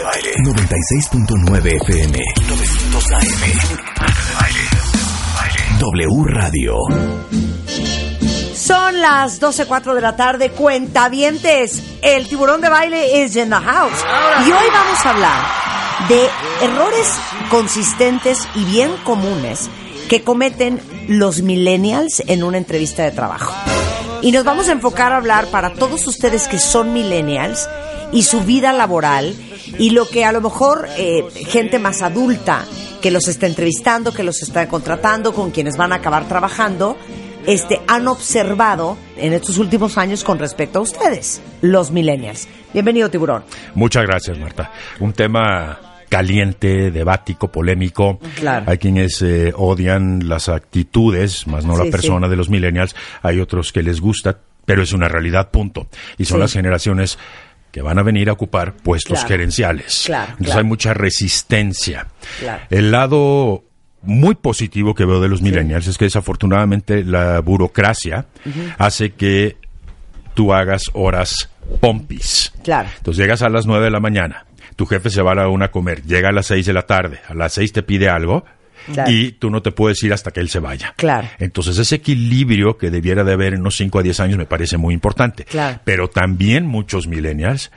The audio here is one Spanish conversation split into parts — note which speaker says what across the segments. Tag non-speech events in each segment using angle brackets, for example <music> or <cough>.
Speaker 1: de Baile. 96.9 FM. 900 AM. Baile. W Radio.
Speaker 2: Son las 12.04 de la tarde. Cuentavientes. El tiburón de baile is in the house. Y hoy vamos a hablar de errores consistentes y bien comunes que cometen los millennials en una entrevista de trabajo. Y nos vamos a enfocar a hablar para todos ustedes que son millennials y su vida laboral y lo que a lo mejor eh, gente más adulta que los está entrevistando, que los está contratando, con quienes van a acabar trabajando, este, han observado en estos últimos años con respecto a ustedes, los millennials. Bienvenido, tiburón.
Speaker 3: Muchas gracias, Marta. Un tema caliente, debático, polémico.
Speaker 2: Claro.
Speaker 3: Hay quienes eh, odian las actitudes, más no
Speaker 2: Sí,
Speaker 3: la persona
Speaker 2: sí.
Speaker 3: de los millennials. Hay otros que les gusta, pero es una realidad, punto. Y son
Speaker 2: Sí.
Speaker 3: las generaciones que van a venir a ocupar puestos
Speaker 2: Claro.
Speaker 3: gerenciales.
Speaker 2: Claro,
Speaker 3: Entonces hay mucha resistencia.
Speaker 2: Claro.
Speaker 3: El lado muy positivo que veo de los millennials es que desafortunadamente la burocracia hace que tú hagas horas pompis.
Speaker 2: Claro.
Speaker 3: Entonces llegas a las 9 de la mañana, tu jefe se va a la una a comer, llega a las 6 de la tarde, a las 6 te pide algo
Speaker 2: Claro.
Speaker 3: y tú no te puedes ir hasta que él se vaya.
Speaker 2: Claro.
Speaker 3: Entonces ese equilibrio que debiera de haber en unos 5 a 10 años me parece muy importante.
Speaker 2: Claro.
Speaker 3: Pero también muchos millennials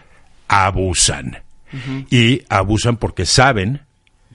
Speaker 3: abusan. Y abusan porque saben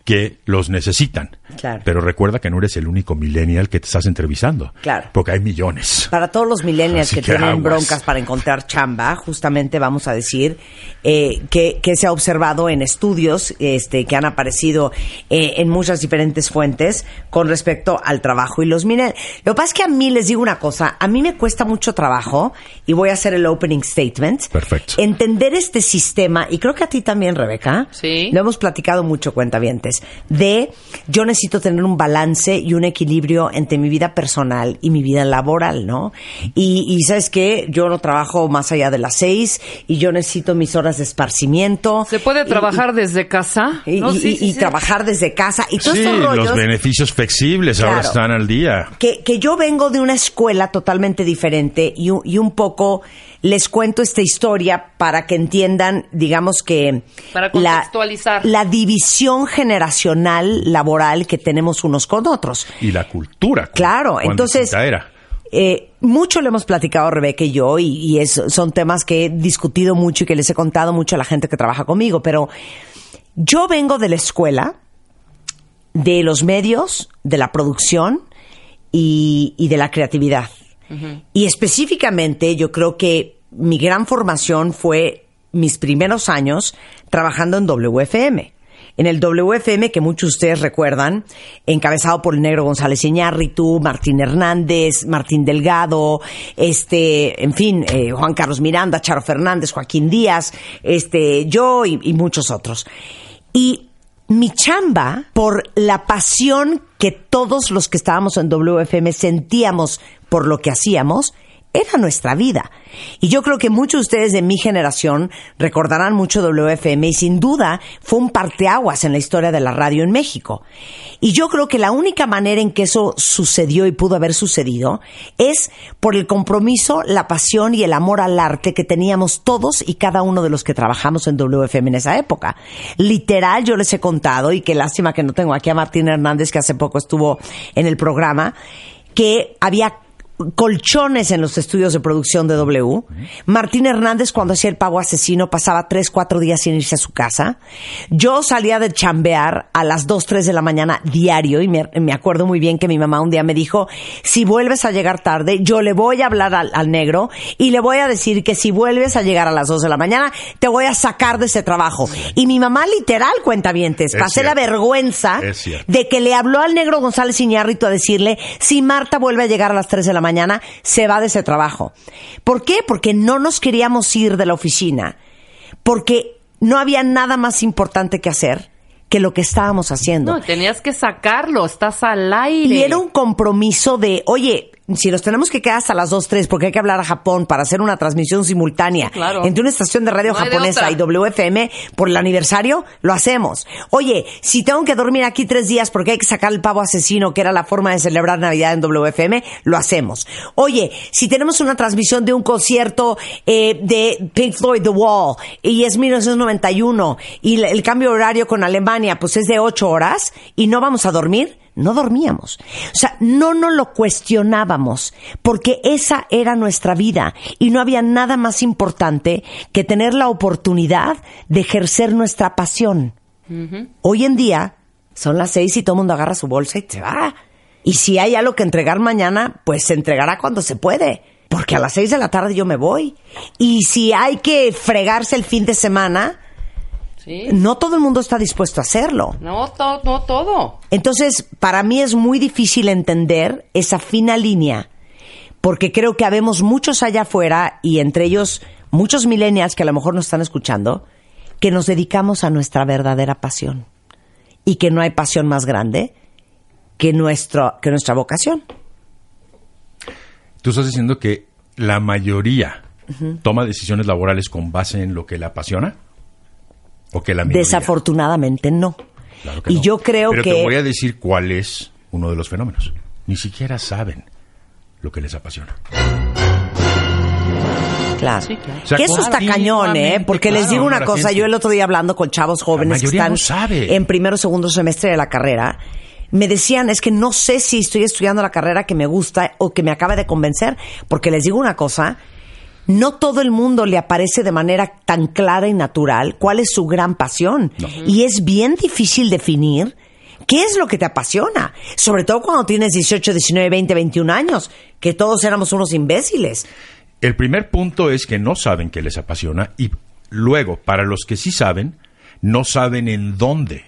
Speaker 3: que los necesitan.
Speaker 2: Claro.
Speaker 3: Pero recuerda que no eres el único millennial que te estás entrevistando.
Speaker 2: Claro.
Speaker 3: Porque hay millones.
Speaker 2: Para todos los millennials
Speaker 3: Así
Speaker 2: que,
Speaker 3: que
Speaker 2: tienen
Speaker 3: aguas.
Speaker 2: broncas para encontrar chamba, justamente vamos a decir eh, que, que se ha observado en estudios este, que han aparecido eh, en muchas diferentes fuentes con respecto al trabajo y los millennials. Lo que pasa es que a mí les digo una cosa, a mí me cuesta mucho trabajo y voy a hacer el opening statement.
Speaker 3: Perfecto.
Speaker 2: Entender este sistema y creo que a ti también, Rebeca.
Speaker 4: Sí.
Speaker 2: Lo hemos platicado mucho, cuentavientes, de yo necesito tener un balance y un equilibrio entre mi vida personal y mi vida laboral, ¿no? Y, y ¿sabes qué? Yo no trabajo más allá de las seis y yo necesito mis horas de esparcimiento.
Speaker 4: ¿Se puede
Speaker 2: Y-
Speaker 4: trabajar desde casa?
Speaker 2: Y,
Speaker 4: No,
Speaker 2: y-
Speaker 4: sí,
Speaker 2: y-
Speaker 4: sí,
Speaker 2: y
Speaker 4: sí.
Speaker 2: trabajar desde casa y todos
Speaker 3: Sí,
Speaker 2: estos rollos
Speaker 3: los beneficios flexibles ahora están al día.
Speaker 2: que, que yo vengo de una escuela totalmente diferente y, un- y un poco les cuento esta historia para que entiendan, digamos que...
Speaker 4: Para
Speaker 2: la-
Speaker 4: contextualizar.
Speaker 2: La, división generacional laboral que tenemos unos con otros.
Speaker 3: Y la cultura. cu-
Speaker 2: Claro, entonces...
Speaker 3: era.
Speaker 2: eh, mucho le hemos platicado Rebeca y yo y, y es- son temas que he discutido mucho y que les he contado mucho a la gente que trabaja conmigo, pero yo vengo de la escuela, de los medios, de la producción y, y de la creatividad. Y específicamente yo creo que mi gran formación fue mis primeros años trabajando en WFM. En el WFM, que muchos de ustedes recuerdan, encabezado por el negro González Iñárritu, Martín Hernández, Martín Delgado, este, en fin, eh, Juan Carlos Miranda, Charo Fernández, Joaquín Díaz, este, yo y, y muchos otros. Y mi chamba, por la pasión que todos los que estábamos en WFM sentíamos por lo que hacíamos, era nuestra vida. Y yo creo que muchos de ustedes de mi generación recordarán mucho WFM y sin duda fue un parteaguas en la historia de la radio en México. Y yo creo que la única manera en que eso sucedió y pudo haber sucedido es por el compromiso, la pasión y el amor al arte que teníamos todos y cada uno de los que trabajamos en WFM en esa época. Literal, yo les he contado, y qué lástima que no tengo aquí a Martín Hernández, que hace poco estuvo en el programa, que había colchones en los estudios de producción de W. Martín Hernández, cuando hacía el pago asesino, pasaba tres, cuatro días sin irse a su casa. Yo salía de chambear a las dos, tres de la mañana diario y me, me acuerdo muy bien que mi mamá un día me dijo, si vuelves a llegar tarde, yo le voy a hablar al, al negro y le voy a decir que si vuelves a llegar a las dos de la mañana, te voy a sacar de ese trabajo. Y mi mamá literal cuenta vientes,
Speaker 3: Es
Speaker 2: pasé la vergüenza de que le habló al negro González Iñárritu a decirle, si Marta vuelve a llegar a las 3 de la mañana, se va de ese trabajo. ¿Por qué? Porque no nos queríamos ir de la oficina. Porque no había nada más importante que hacer que lo que estábamos haciendo.
Speaker 4: No, tenías que sacarlo, estás al aire.
Speaker 2: Y era un compromiso de, oye, si nos tenemos que quedar hasta las 2, 3 porque hay que hablar a Japón para hacer una transmisión simultánea
Speaker 4: claro.
Speaker 2: entre una estación de radio
Speaker 4: No hay de
Speaker 2: japonesa y WFM por el aniversario, lo hacemos. Oye, si tengo que dormir aquí tres días porque hay que sacar el pavo asesino, que era la forma de celebrar Navidad en WFM, lo hacemos. Oye, si tenemos una transmisión de un concierto eh, de Pink Floyd The Wall y es 1991 y el, el cambio horario con Alemania pues es de ocho horas y no vamos a dormir, no dormíamos. O sea, no nos lo cuestionábamos, porque esa era nuestra vida y no había nada más importante que tener la oportunidad de ejercer nuestra pasión. Hoy en día son las seis y todo el mundo agarra su bolsa y se va. Y si hay algo que entregar mañana, pues se entregará cuando se puede. Porque a las seis de la tarde yo me voy. Y si hay que fregarse el fin de semana,
Speaker 4: Sí.
Speaker 2: no todo el mundo está dispuesto a hacerlo.
Speaker 4: No, to- no todo.
Speaker 2: Entonces, para mí es muy difícil entender esa fina línea, porque creo que habemos muchos allá afuera, y entre ellos muchos millennials que a lo mejor nos están escuchando, que nos dedicamos a nuestra verdadera pasión. Y que no hay pasión más grande que, nuestro, que nuestra vocación.
Speaker 3: Tú estás diciendo que la mayoría toma decisiones laborales con base en lo que le apasiona o que la minoría.
Speaker 2: Desafortunadamente no.
Speaker 3: Claro que
Speaker 2: y
Speaker 3: no.
Speaker 2: yo creo
Speaker 3: Pero
Speaker 2: que...
Speaker 3: te voy a decir cuál es uno de los fenómenos. Ni siquiera saben lo que les apasiona.
Speaker 2: Claro.
Speaker 4: Sí, claro.
Speaker 3: O sea,
Speaker 2: que eso está cañón, ¿eh? Porque les digo una cosa,
Speaker 3: gente-
Speaker 2: yo el otro día hablando con chavos jóvenes que están
Speaker 3: no sabe.
Speaker 2: en primero o segundo semestre de la carrera, me decían, es que no sé si estoy estudiando la carrera que me gusta o que me acaba de convencer, porque les digo una cosa, no todo el mundo le aparece de manera tan clara y natural cuál es su gran pasión. Y es bien difícil definir qué es lo que te apasiona, sobre todo cuando tienes 18, 19, 20, 21 años, que todos éramos unos imbéciles.
Speaker 3: El primer punto es que no saben qué les apasiona y luego, para los que sí saben, no saben en dónde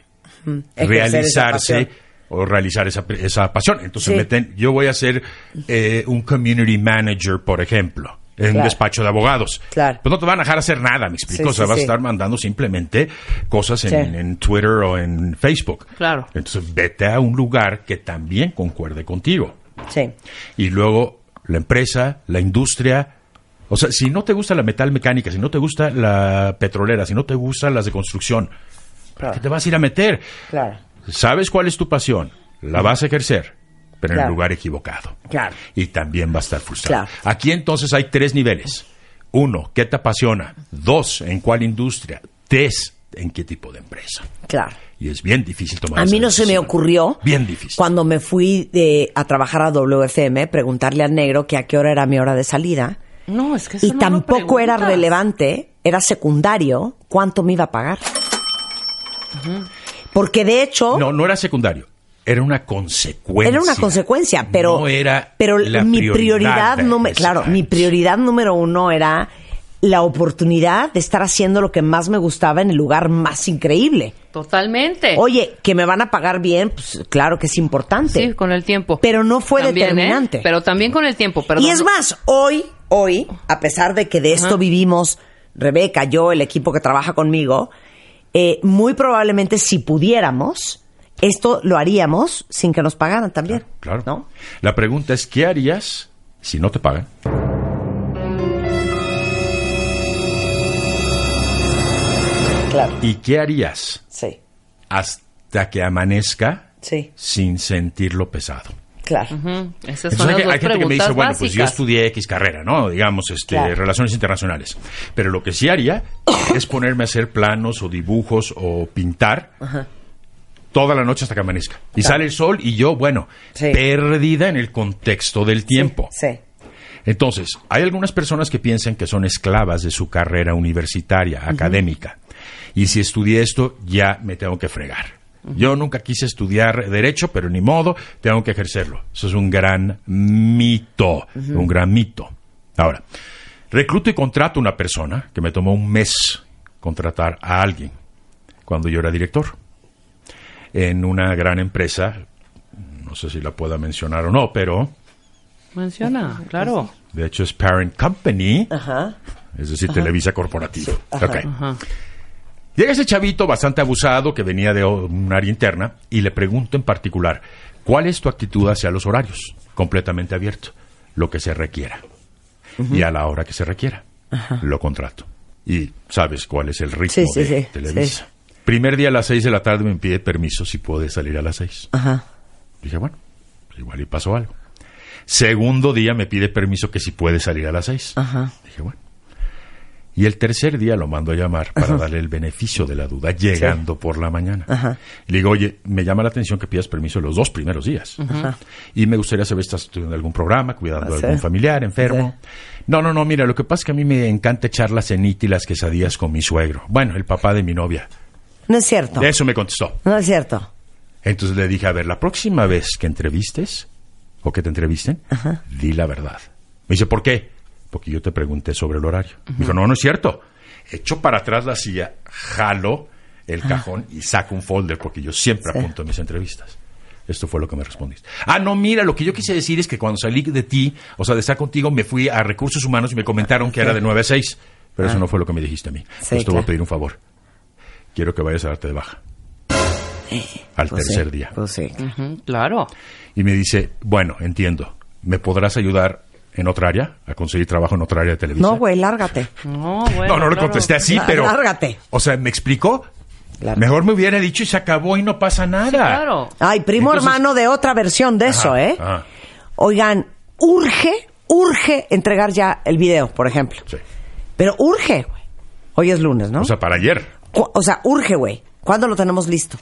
Speaker 3: realizarse o realizar esa, esa pasión. Entonces
Speaker 2: Sí.
Speaker 3: meten, yo voy a ser eh, un community manager, por ejemplo, en un despacho de abogados.
Speaker 2: Claro.
Speaker 3: Pues no te van a dejar hacer nada, me explico.
Speaker 2: Sí,
Speaker 3: o sea,
Speaker 2: sí,
Speaker 3: vas
Speaker 2: sí.
Speaker 3: a estar mandando simplemente cosas en,
Speaker 2: Sí.
Speaker 3: en Twitter o en Facebook.
Speaker 4: Claro.
Speaker 3: Entonces vete a un lugar que también concuerde contigo.
Speaker 2: Sí.
Speaker 3: Y luego la empresa, la industria. O sea, si no te gusta la metal mecánica, si no te gusta la petrolera, si no te gustan las de construcción, ¿para
Speaker 2: Claro.
Speaker 3: qué te vas a ir a meter?
Speaker 2: Claro.
Speaker 3: Sabes cuál es tu pasión, la vas a ejercer, pero en el lugar equivocado.
Speaker 2: Claro.
Speaker 3: Y también va a estar frustrado.
Speaker 2: Claro.
Speaker 3: Aquí entonces hay tres niveles. Uno, ¿qué te apasiona? Dos, ¿en cuál industria? Tres, ¿en qué tipo de empresa?
Speaker 2: Claro.
Speaker 3: Y es bien difícil tomar
Speaker 2: A
Speaker 3: esa
Speaker 2: mí no se me ocurrió,
Speaker 3: Bien difícil.
Speaker 2: cuando me fui de- a trabajar a WFM, preguntarle al negro que a qué hora era mi hora de salida.
Speaker 4: No, es que eso
Speaker 2: Y
Speaker 4: no lo
Speaker 2: tampoco era relevante, era secundario, cuánto me iba a pagar. Porque de hecho,
Speaker 3: No, no era secundario. Era una consecuencia.
Speaker 2: era una consecuencia, pero,
Speaker 3: No era
Speaker 2: pero
Speaker 3: la
Speaker 2: mi
Speaker 3: prioridad
Speaker 2: prioridad, número, claro, mi prioridad número uno era la oportunidad de estar haciendo lo que más me gustaba en el lugar más increíble.
Speaker 4: Totalmente.
Speaker 2: Oye, que me van a pagar bien, pues claro que es importante.
Speaker 4: Sí, con el tiempo.
Speaker 2: Pero no fue
Speaker 4: También, ¿eh?
Speaker 2: determinante.
Speaker 4: Pero también con el tiempo, perdón.
Speaker 2: Y es más, hoy, hoy, a pesar de que de esto
Speaker 4: Ajá.
Speaker 2: vivimos, Rebeca, yo, el equipo que trabaja conmigo, eh, muy probablemente si pudiéramos, esto lo haríamos sin que nos pagaran también.
Speaker 3: Claro.
Speaker 2: ¿No?
Speaker 3: La pregunta es, ¿qué harías si no te pagan?
Speaker 2: Claro.
Speaker 3: ¿Y qué harías
Speaker 2: Sí,
Speaker 3: hasta que amanezca
Speaker 2: sí,
Speaker 3: sin sentirlo pesado?
Speaker 2: claro.
Speaker 4: Ujú, Esas
Speaker 3: Entonces,
Speaker 4: son
Speaker 3: hay,
Speaker 4: las
Speaker 3: que-
Speaker 4: dos
Speaker 3: hay gente que me dice,
Speaker 4: preguntas
Speaker 3: bueno, pues yo estudié X carrera, ¿no? Digamos, este,
Speaker 2: Claro.
Speaker 3: relaciones internacionales. Pero lo que sí haría <coughs> es ponerme a hacer planos o dibujos o pintar toda la noche hasta que amanezca. Y sale el sol y yo, bueno,
Speaker 2: Sí.
Speaker 3: perdida en el contexto del tiempo.
Speaker 2: Sí.
Speaker 3: Entonces, hay algunas personas que piensan que son esclavas de su carrera universitaria, académica. Y si estudié esto, ya me tengo que fregar. Yo nunca quise estudiar derecho, pero ni modo, tengo que ejercerlo. Eso es un gran mito, un gran mito. Ahora, recluto y contrato a una persona que me tomó un mes contratar a alguien cuando yo era director en una gran empresa, no sé si la pueda mencionar o no, pero
Speaker 4: Menciona, claro.
Speaker 3: de hecho es Parent Company,
Speaker 2: Ajá.
Speaker 3: es decir, Televisa Corporativo.
Speaker 2: Ajá.
Speaker 3: Ok. Llega ese chavito bastante abusado que venía de un área interna y le pregunto en particular, ¿cuál es tu actitud hacia los horarios? Completamente abierto. lo que se requiera. Y a la hora que se requiera, lo contrato. Y sabes cuál es el ritmo
Speaker 2: Sí, sí,
Speaker 3: de
Speaker 2: sí,
Speaker 3: Televisa. Primer día a las seis de la tarde me pide permiso si puede salir a las seis.
Speaker 2: Ajá.
Speaker 3: Dije, bueno, pues igual y pasó algo. Segundo día me pide permiso que si puede salir a las seis.
Speaker 2: Ajá.
Speaker 3: Dije, bueno. Y el tercer día lo mando a llamar para darle el beneficio de la duda, llegando por la mañana.
Speaker 2: Ajá.
Speaker 3: Le digo, oye, me llama la atención que pidas permiso los dos primeros días. Y me gustaría saber si estás en algún programa, cuidando a algún familiar, enfermo. No, no, no, mira, lo que pasa es que a mí me encanta echar la cenita y las quesadillas con mi suegro. Bueno, el papá de mi novia.
Speaker 2: No es cierto.
Speaker 3: Eso me contestó.
Speaker 2: No es cierto.
Speaker 3: Entonces le dije, a ver, la próxima vez que entrevistes o que te entrevisten, di la verdad. Me dice, ¿por qué? Porque yo te pregunté sobre el horario. Me dijo, no, no es cierto. Echo para atrás la silla, jalo el cajón y saco un folder porque yo siempre
Speaker 2: Sí.
Speaker 3: apunto en mis entrevistas. Esto fue lo que me respondiste. Ah, no, mira, lo que yo quise decir es que cuando salí de ti, o sea, de estar contigo, me fui a recursos humanos y me comentaron que era de 9 a 6. Pero eso no fue lo que me dijiste a mí.
Speaker 2: Ah. Sí,
Speaker 3: Entonces te voy a pedir un favor. Quiero que vayas a darte de baja. Al
Speaker 2: Pues
Speaker 3: tercer
Speaker 2: sí,
Speaker 3: día.
Speaker 2: Pues sí.
Speaker 4: Claro.
Speaker 3: Y me dice, bueno, entiendo. ¿Me podrás ayudar en otra área? ¿A conseguir trabajo en otra área de televisión?
Speaker 2: No, güey, lárgate.
Speaker 4: No, bueno.
Speaker 3: No, no le contesté así, pero...
Speaker 2: lárgate.
Speaker 3: O sea, ¿me explicó?
Speaker 2: Lárgate.
Speaker 3: Mejor me hubiera dicho y se acabó y no pasa nada.
Speaker 4: Claro.
Speaker 2: Ay, primo
Speaker 3: Entonces-
Speaker 2: hermano de otra versión de eso, ¿eh?
Speaker 3: ajá.
Speaker 2: Oigan, urge, urge entregar ya el video, por ejemplo.
Speaker 3: Sí.
Speaker 2: Pero urge, güey. Hoy es lunes, ¿no?
Speaker 3: O sea, para ayer.
Speaker 2: O sea, urge, güey. ¿Cuándo lo tenemos listo?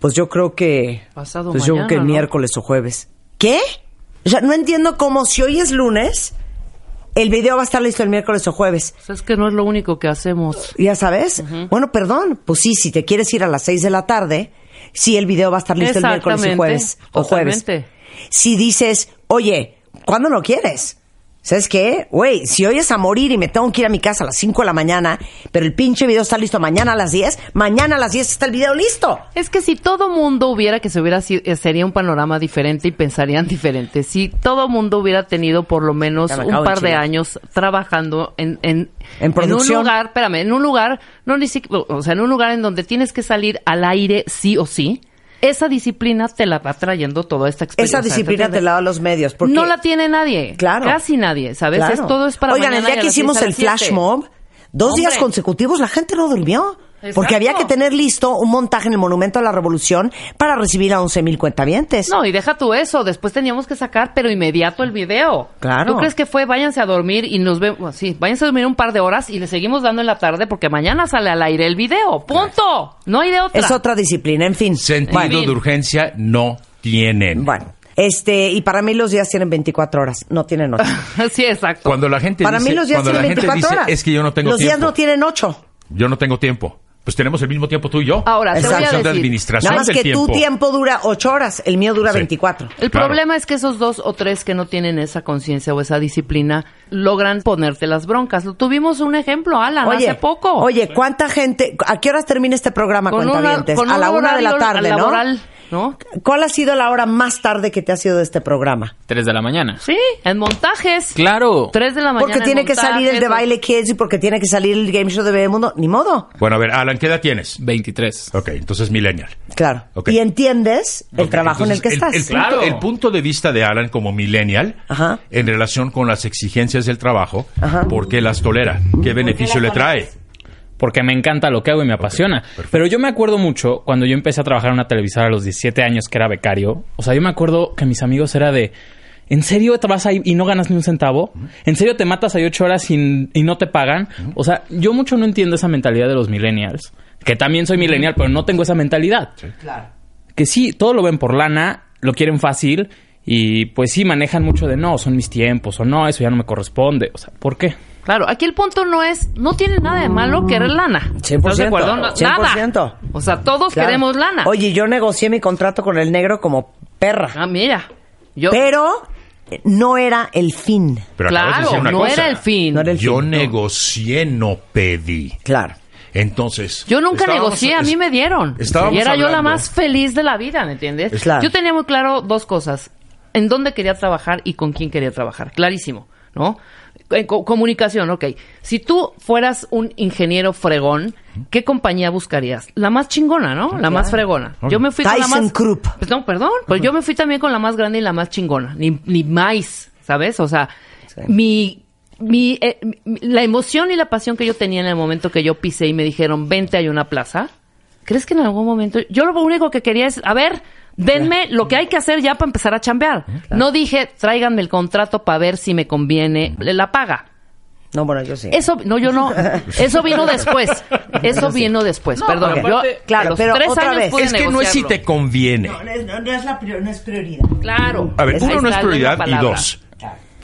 Speaker 2: Pues yo creo que...
Speaker 4: Pasado
Speaker 2: pues yo creo que el
Speaker 4: ¿no?
Speaker 2: miércoles o jueves. ¿Qué? O sea, no entiendo cómo si hoy es lunes, el video va a estar listo el miércoles o jueves.
Speaker 4: Es que no es lo único que hacemos.
Speaker 2: ¿Ya sabes? Bueno, perdón. Pues sí, si te quieres ir a las seis de la tarde, sí, el video va a estar listo el miércoles y
Speaker 4: Exactamente,
Speaker 2: jueves. O jueves. Si dices, oye, ¿cuándo lo quieres? ¿Sabes qué? Güey, si hoy es a morir y me tengo que ir a mi casa a las 5 de la mañana, pero el pinche video está listo mañana a las 10, mañana a las 10 está el video listo.
Speaker 4: Es que si todo mundo hubiera que se hubiera sido, eh, sería un panorama diferente y pensarían <laughs> diferente. Si todo mundo hubiera tenido por lo menos un
Speaker 2: de
Speaker 4: par de años trabajando en, en,
Speaker 2: En producción.
Speaker 4: un lugar, espérame, en un lugar, no ni siquiera, o sea, en un lugar en donde tienes que salir al aire sí o sí, esa disciplina te la va trayendo toda esta experiencia.
Speaker 2: Esa disciplina te la da los medios. Porque,
Speaker 4: No la tiene nadie.
Speaker 2: Claro.
Speaker 4: Casi nadie, ¿sabes?
Speaker 2: Claro.
Speaker 4: Es, todo es para
Speaker 2: Oigan, el día que hicimos el
Speaker 4: las
Speaker 2: flash mob, dos
Speaker 4: Hombre.
Speaker 2: días consecutivos la gente no durmió.
Speaker 4: Exacto.
Speaker 2: Porque había que tener listo un montaje en el Monumento a la Revolución para recibir a 11 mil cuentavientes.
Speaker 4: No, y deja tú eso. Después teníamos que sacar, pero inmediato el video.
Speaker 2: Claro.
Speaker 4: ¿Tú crees que fue váyanse a dormir y nos vemos? Sí, váyanse a dormir un par de horas y le seguimos dando en la tarde porque mañana sale al aire el video. ¡Punto! No hay de otra.
Speaker 2: Es otra disciplina, en fin.
Speaker 3: Sentido
Speaker 2: Bueno,
Speaker 3: de urgencia no tienen.
Speaker 2: bueno. Este, y para mí los días tienen 24 horas, no tienen 8. <laughs>
Speaker 4: sí, exacto.
Speaker 3: Cuando la gente
Speaker 2: Para
Speaker 3: dice,
Speaker 2: mí los días tienen
Speaker 3: gente
Speaker 2: 24
Speaker 3: dice,
Speaker 2: horas.
Speaker 3: es que yo no tengo
Speaker 2: Los días
Speaker 3: tiempo.
Speaker 2: no tienen 8.
Speaker 3: Yo no tengo tiempo. Pues tenemos el mismo tiempo tú y yo.
Speaker 4: Ahora, te voy a decir.
Speaker 3: administración
Speaker 2: Nada más que
Speaker 3: tiempo.
Speaker 2: tu tiempo dura 8 horas, el mío dura
Speaker 3: Sí.
Speaker 2: 24.
Speaker 4: El
Speaker 3: Claro.
Speaker 4: problema es que esos dos o tres que no tienen esa conciencia o esa disciplina logran ponerte las broncas. Tuvimos un ejemplo, Alan,
Speaker 2: Oye,
Speaker 4: hace poco.
Speaker 2: Oye, ¿cuánta gente, a qué horas termina este programa,
Speaker 4: con una,
Speaker 2: cuentavientes?
Speaker 4: con
Speaker 2: a la una de la tarde, ¿no?
Speaker 4: laboral, ¿no?
Speaker 2: ¿Cuál ha sido la hora más tarde que te ha sido de este programa?
Speaker 5: 3 de la mañana.
Speaker 4: Sí, en montajes.
Speaker 5: Claro.
Speaker 4: Tres de la mañana.
Speaker 2: Porque
Speaker 4: en
Speaker 2: tiene que salir el de Baile Kids y porque tiene que salir el Game Show de Bebemundo. Ni modo.
Speaker 3: Bueno, a ver, Alan, ¿qué edad tienes?
Speaker 5: 23.
Speaker 3: Ok, entonces millennial.
Speaker 2: Claro. Y entiendes el trabajo en el que estás.
Speaker 3: El, punto,
Speaker 5: Claro.
Speaker 3: el punto de vista de Alan como millennial
Speaker 2: Ajá.
Speaker 3: en relación con las exigencias del trabajo,
Speaker 2: Ajá.
Speaker 3: ¿por qué las tolera? ¿Qué beneficio le trae?
Speaker 5: Porque me encanta lo que hago y me apasiona. Pero yo me acuerdo mucho cuando yo empecé a trabajar en una televisora a los 17 años, que era becario. O sea, yo me acuerdo que mis amigos era de. ¿En serio te vas ahí y no ganas ni un centavo? ¿En serio te matas ahí ocho horas y, y no te pagan? O sea, yo mucho no entiendo esa mentalidad de los millennials. Que también soy millennial, pero no tengo esa mentalidad.
Speaker 2: Claro.
Speaker 5: Que sí, todo lo ven por lana, lo quieren fácil y pues sí manejan mucho de no, son mis tiempos o no, eso ya no me corresponde. O sea, ¿por qué?
Speaker 4: Claro, aquí el punto no es, no tiene nada de malo querer lana.
Speaker 2: 100%,
Speaker 4: ¿Estás de acuerdo? No,
Speaker 2: 100%.
Speaker 4: Nada. O sea, todos
Speaker 2: Claro.
Speaker 4: queremos lana.
Speaker 2: Oye, yo negocié mi contrato con el negro como perra.
Speaker 4: Ah, mira. Yo,
Speaker 2: Pero no era el fin.
Speaker 3: Pero de
Speaker 4: claro,
Speaker 3: una
Speaker 4: no
Speaker 3: cosa.
Speaker 4: era el fin.
Speaker 2: No era el
Speaker 3: Yo
Speaker 2: fin,
Speaker 3: negocié, no pedí.
Speaker 2: Claro.
Speaker 3: Entonces.
Speaker 4: Yo nunca negocié, a mí me dieron.
Speaker 3: estábamos
Speaker 4: Y era yo la más feliz de la vida, ¿me entiendes?
Speaker 2: Es- Claro.
Speaker 4: Yo tenía muy claro dos cosas. En dónde quería trabajar y con quién quería trabajar. Clarísimo, ¿no? En co- comunicación, ok. Si tú fueras un ingeniero fregón, ¿qué compañía buscarías? La más chingona, ¿no? La más fregona. Yo me fui con la más...
Speaker 2: Krupp.
Speaker 4: Pues no, perdón. Pues yo me fui también con la más grande y la más chingona. Ni, ni más. ¿sabes? O sea,
Speaker 2: Sí.
Speaker 4: mi, mi, eh, mi- la emoción y la pasión que yo tenía en el momento que yo pisé y me dijeron, vente, hay una plaza. ¿Crees que en algún momento, yo lo único que quería es, a ver, denme lo que hay que hacer ya para empezar a chambear. No dije, tráiganme el contrato para ver si me conviene la paga.
Speaker 2: No, bueno, yo sí.
Speaker 4: Eso, no, yo no. <laughs> Eso vino después. Eso vino después,
Speaker 5: No,
Speaker 4: perdón.
Speaker 5: pero
Speaker 4: Yo,
Speaker 2: claro, pero
Speaker 4: tres
Speaker 2: otra
Speaker 4: años
Speaker 2: vez,
Speaker 4: pude
Speaker 3: Es que no es si te conviene.
Speaker 2: no, es, la prioridad.
Speaker 4: Claro.
Speaker 3: A ver, uno no es
Speaker 4: está,
Speaker 3: prioridad y
Speaker 4: palabra.
Speaker 3: dos,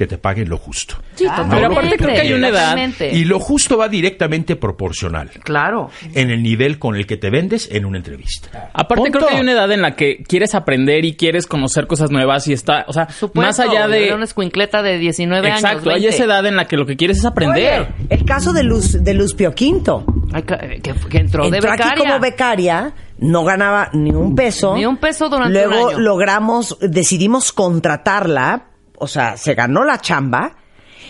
Speaker 3: que te paguen lo justo.
Speaker 4: Sí, totalmente.
Speaker 5: Pero aparte creo que hay una edad.
Speaker 3: Y lo justo va directamente proporcional
Speaker 4: Claro.
Speaker 3: en el nivel con el que te vendes en una entrevista.
Speaker 5: Aparte
Speaker 3: Punto.
Speaker 5: creo que hay una edad en la que quieres aprender y quieres conocer cosas nuevas y está, o sea,
Speaker 4: Supuesto,
Speaker 5: más allá de...
Speaker 4: una escuincleta de 19 años.
Speaker 5: Exacto, hay
Speaker 4: 20.
Speaker 5: esa edad en la que lo que quieres es aprender.
Speaker 2: Oye, el caso de Luz, de Luz Pio Quinto.
Speaker 4: Ay, que, que- que entró, de
Speaker 2: Entró aquí
Speaker 4: becaria.
Speaker 2: como becaria, no ganaba ni un peso.
Speaker 4: Ni un peso durante
Speaker 2: Luego
Speaker 4: un año.
Speaker 2: logramos, decidimos contratarla, o sea, se ganó la chamba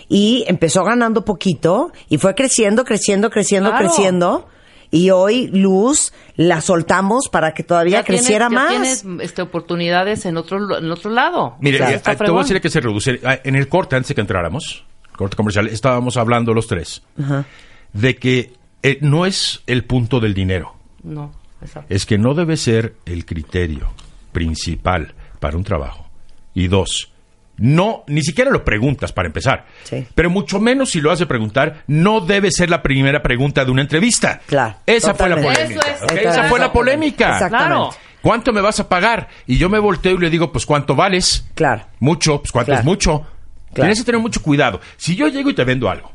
Speaker 2: y empezó ganando poquito y fue creciendo, creciendo, creciendo,
Speaker 4: Claro.
Speaker 2: creciendo. Y hoy Luz la soltamos para que todavía
Speaker 4: Ya tienes-
Speaker 2: creciera
Speaker 4: ya
Speaker 2: más.
Speaker 4: Tienes este, oportunidades en otro, en otro lado.
Speaker 3: Mire,
Speaker 4: O sea,
Speaker 3: eh,
Speaker 4: está
Speaker 3: te voy a decir que se reduce. Ah, En el corte, antes de que entráramos, corte comercial, estábamos hablando los tres
Speaker 2: Ajá.
Speaker 3: de que eh, no es el punto del dinero,
Speaker 4: No, exacto.
Speaker 3: es que no debe ser el criterio principal para un trabajo. Y dos, no, ni siquiera lo preguntas para empezar.
Speaker 2: Sí.
Speaker 3: Pero mucho menos si lo has de preguntar, no debe ser la primera pregunta de una entrevista.
Speaker 2: Claro,
Speaker 3: Esa fue la polémica. Esa fue la polémica.
Speaker 2: Exactamente.
Speaker 4: Claro.
Speaker 3: ¿Cuánto me vas a pagar? Y yo me volteo y le digo, pues ¿cuánto vales?
Speaker 2: Claro.
Speaker 3: Mucho, pues ¿cuánto
Speaker 2: Claro.
Speaker 3: es mucho?
Speaker 2: Claro.
Speaker 3: Tienes que tener mucho cuidado. Si yo llego y te vendo algo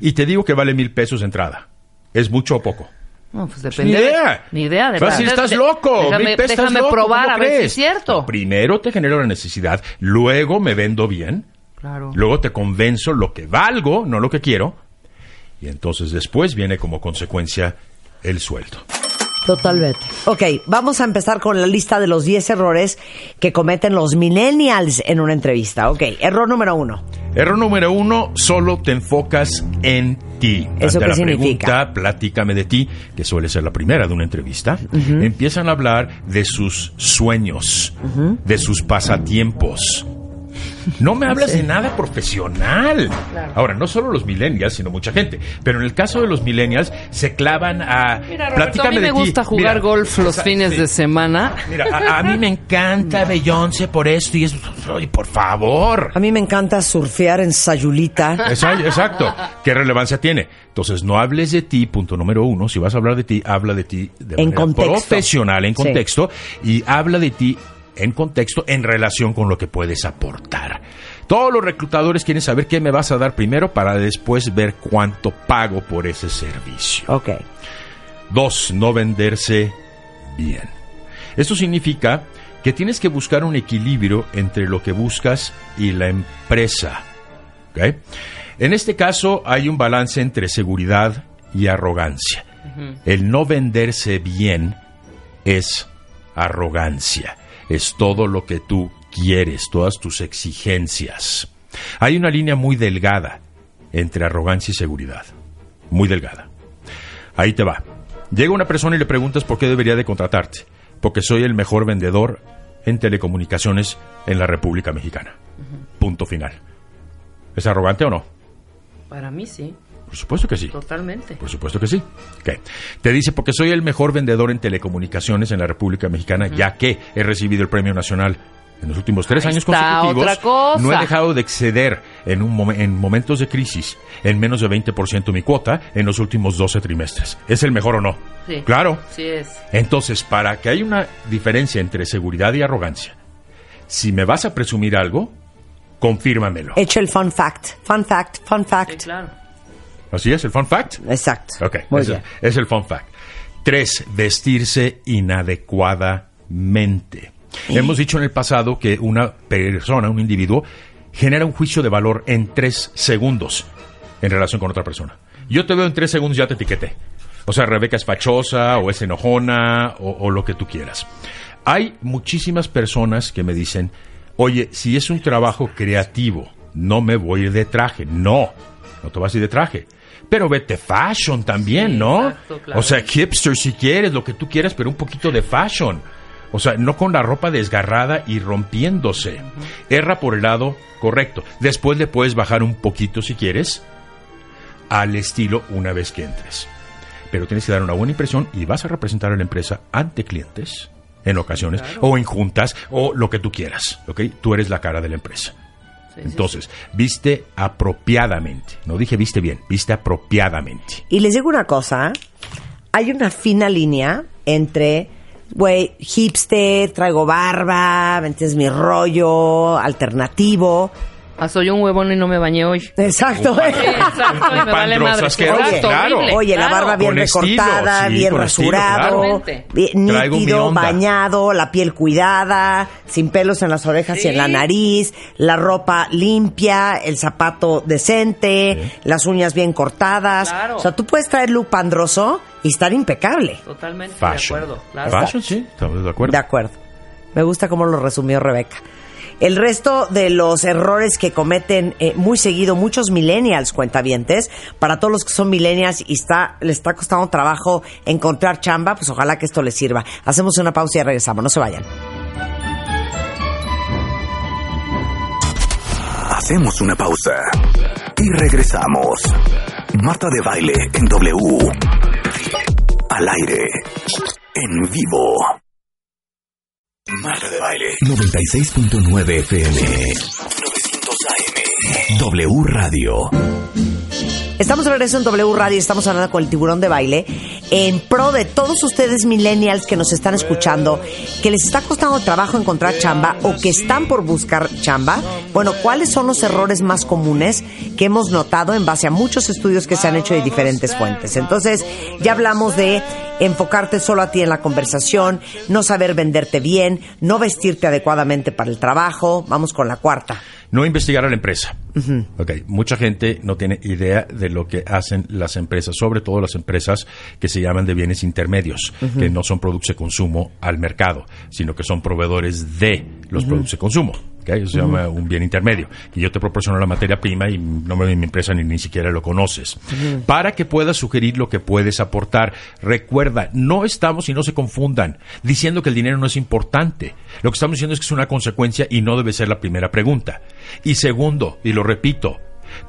Speaker 3: y te digo que vale mil pesos de entrada, ¿es mucho o poco?
Speaker 4: No, pues
Speaker 3: Ni
Speaker 4: depende.
Speaker 3: idea.
Speaker 4: Ni idea, de verdad.
Speaker 3: decir, estás loco.
Speaker 4: Déjame,
Speaker 3: estás
Speaker 4: déjame
Speaker 3: loco,
Speaker 4: probar
Speaker 3: ¿cómo
Speaker 4: a ver si es cierto.
Speaker 3: Primero te genero la necesidad, luego me vendo bien,
Speaker 4: Claro.
Speaker 3: luego te convenzo lo que valgo, no lo que quiero, y entonces después viene como consecuencia el sueldo.
Speaker 2: Totalmente. Ok, vamos a empezar con la lista de los 10 errores que cometen los millennials en una entrevista. Ok, error número uno.
Speaker 3: Error número uno, solo te enfocas en ti.
Speaker 2: ¿Eso
Speaker 3: Ante
Speaker 2: qué
Speaker 3: la
Speaker 2: significa?
Speaker 3: pregunta, platícame de ti, que suele ser la primera de una entrevista, empiezan a hablar de sus sueños, de sus pasatiempos. No me hablas de nada profesional. Ahora, no solo los millennials, sino mucha gente. Pero en el caso de los millennials, se clavan a...
Speaker 4: Mira, Roberto, a mí me gusta jugar
Speaker 3: Mira,
Speaker 4: golf los fines
Speaker 3: sí.
Speaker 4: de semana.
Speaker 3: Mira, a, a mí me encanta <laughs> Beyoncé por esto y eso. Oye, por favor.
Speaker 2: A mí me encanta surfear en Sayulita. <laughs>
Speaker 3: Exacto. ¿Qué relevancia tiene? Entonces, no hables de ti, punto número uno. Si vas a hablar de ti, habla de ti de
Speaker 2: En
Speaker 3: manera
Speaker 2: contexto.
Speaker 3: profesional, en
Speaker 2: Sí.
Speaker 3: contexto, y habla de ti en contexto en relación con lo que puedes aportar. Todos los reclutadores quieren saber qué me vas a dar primero para después ver cuánto pago por ese servicio.
Speaker 2: Ok.
Speaker 3: Dos, no venderse bien. Esto significa que tienes que buscar un equilibrio entre lo que buscas y la empresa. ¿ok? En este caso hay un balance entre seguridad y arrogancia. El no venderse bien es arrogancia. Es todo lo que tú quieres, todas tus exigencias. Hay una línea muy delgada entre arrogancia y seguridad. Muy delgada. Ahí te va. Llega una persona y le preguntas por qué debería de contratarte. Porque soy el mejor vendedor en telecomunicaciones en la República Mexicana. Punto final. ¿Es arrogante o no?
Speaker 4: Para mí sí,
Speaker 3: Por supuesto que sí.
Speaker 4: totalmente.
Speaker 3: Por supuesto que sí. Ok. Te dice porque soy el mejor vendedor en telecomunicaciones en la República Mexicana, ya que he recibido el premio nacional en los últimos tres
Speaker 4: Ahí
Speaker 3: años
Speaker 4: está
Speaker 3: consecutivos.
Speaker 4: otra cosa.
Speaker 3: No he dejado de exceder en, un momen- en momentos de crisis en menos de 20% mi cuota en los últimos 12 trimestres. ¿Es el mejor o no?
Speaker 4: Sí.
Speaker 3: Claro.
Speaker 4: Sí es.
Speaker 3: Entonces, para que haya una diferencia entre seguridad y arrogancia, si me vas a presumir algo, confírmamelo.
Speaker 2: Hecho el fun fact. Fun fact, fun
Speaker 4: Sí,
Speaker 2: fact.
Speaker 4: claro.
Speaker 3: ¿Así es el fun fact?
Speaker 2: Exacto.
Speaker 3: Ok,
Speaker 2: Muy
Speaker 3: es,
Speaker 2: bien.
Speaker 3: es el fun fact. Tres, vestirse inadecuadamente. Hemos dicho en el pasado que una persona, un individuo, genera un juicio de valor en tres segundos en relación con otra persona. Yo te veo en tres segundos, ya te etiqueté. O sea, Rebeca es fachosa o es enojona o, o lo que tú quieras. Hay muchísimas personas que me dicen, oye, si es un trabajo creativo, no me voy a ir de traje. No, no te vas a ir de traje. Pero vete fashion también,
Speaker 4: Sí,
Speaker 3: ¿no?
Speaker 4: exacto, claro.
Speaker 3: O sea, hipster si quieres, lo que tú quieras, pero un poquito de fashion. O sea, no con la ropa desgarrada y rompiéndose. Erra por el lado correcto. Después le puedes bajar un poquito si quieres al estilo una vez que entres. Pero tienes que dar una buena impresión y vas a representar a la empresa ante clientes en ocasiones o en juntas o lo que tú quieras, ¿ok? Tú eres la cara de la empresa. Entonces, viste apropiadamente. No dije viste bien, viste apropiadamente.
Speaker 2: Y les digo una cosa, hay una fina línea entre, güey, hipster, traigo barba, ¿me entiendes? Mi rollo, alternativo.
Speaker 4: Ah, soy un huevón y no me bañé hoy.
Speaker 2: Exacto.
Speaker 4: Sí, <laughs> exacto, y me vale madre. Exacto,
Speaker 3: claro.
Speaker 4: horrible,
Speaker 2: Oye, la barba bien
Speaker 3: Con estilo,
Speaker 2: recortada,
Speaker 3: sí,
Speaker 2: bien
Speaker 3: estilo,
Speaker 2: rasurado,
Speaker 4: claro.
Speaker 2: bien nítido, bañado, la piel cuidada, sin pelos en las orejas y en la nariz, la ropa limpia, el zapato decente, las uñas bien cortadas.
Speaker 4: Claro.
Speaker 2: O sea, tú puedes traer look pandroso y estar impecable.
Speaker 4: Totalmente
Speaker 3: Fashion.
Speaker 4: de acuerdo. Claro.
Speaker 3: Fashion, sí, estamos de acuerdo.
Speaker 2: De acuerdo. Me gusta cómo lo resumió Rebeca. El resto de los errores que cometen eh, muy seguido muchos millennials cuentavientes, para todos los que son millennials y está, les está costando trabajo encontrar chamba, pues ojalá que esto les sirva. Hacemos una pausa y regresamos, no se vayan.
Speaker 1: Hacemos una pausa y regresamos. Marta de baile en W. Al aire. En vivo. Marta de baile. 96.9 FM. 900 AM. W Radio.
Speaker 2: Estamos de regreso en W Radio y estamos hablando con el tiburón de baile en pro de todos ustedes millennials que nos están escuchando, que les está costando trabajo encontrar chamba o que están por buscar chamba. Bueno, ¿cuáles son los errores más comunes que hemos notado en base a muchos estudios que se han hecho de diferentes fuentes? Entonces, ya hablamos de enfocarte solo a ti en la conversación, no saber venderte bien, no vestirte adecuadamente para el trabajo. Vamos con la cuarta.
Speaker 3: No investigar a la empresa. Ok, mucha gente no tiene idea de lo que hacen las empresas, sobre todo las empresas que se llaman de bienes intermedios, que no son productos de consumo al mercado, sino que son proveedores de los productos de consumo. Eso se llama un bien intermedio. Y yo te proporciono la materia prima y no me mi empresa ni, ni siquiera lo conoces. Para que puedas sugerir lo que puedes aportar. Recuerda, no estamos, y no se confundan, diciendo que el dinero no es importante. Lo que estamos diciendo es que es una consecuencia y no debe ser la primera pregunta. Y segundo, y lo repito,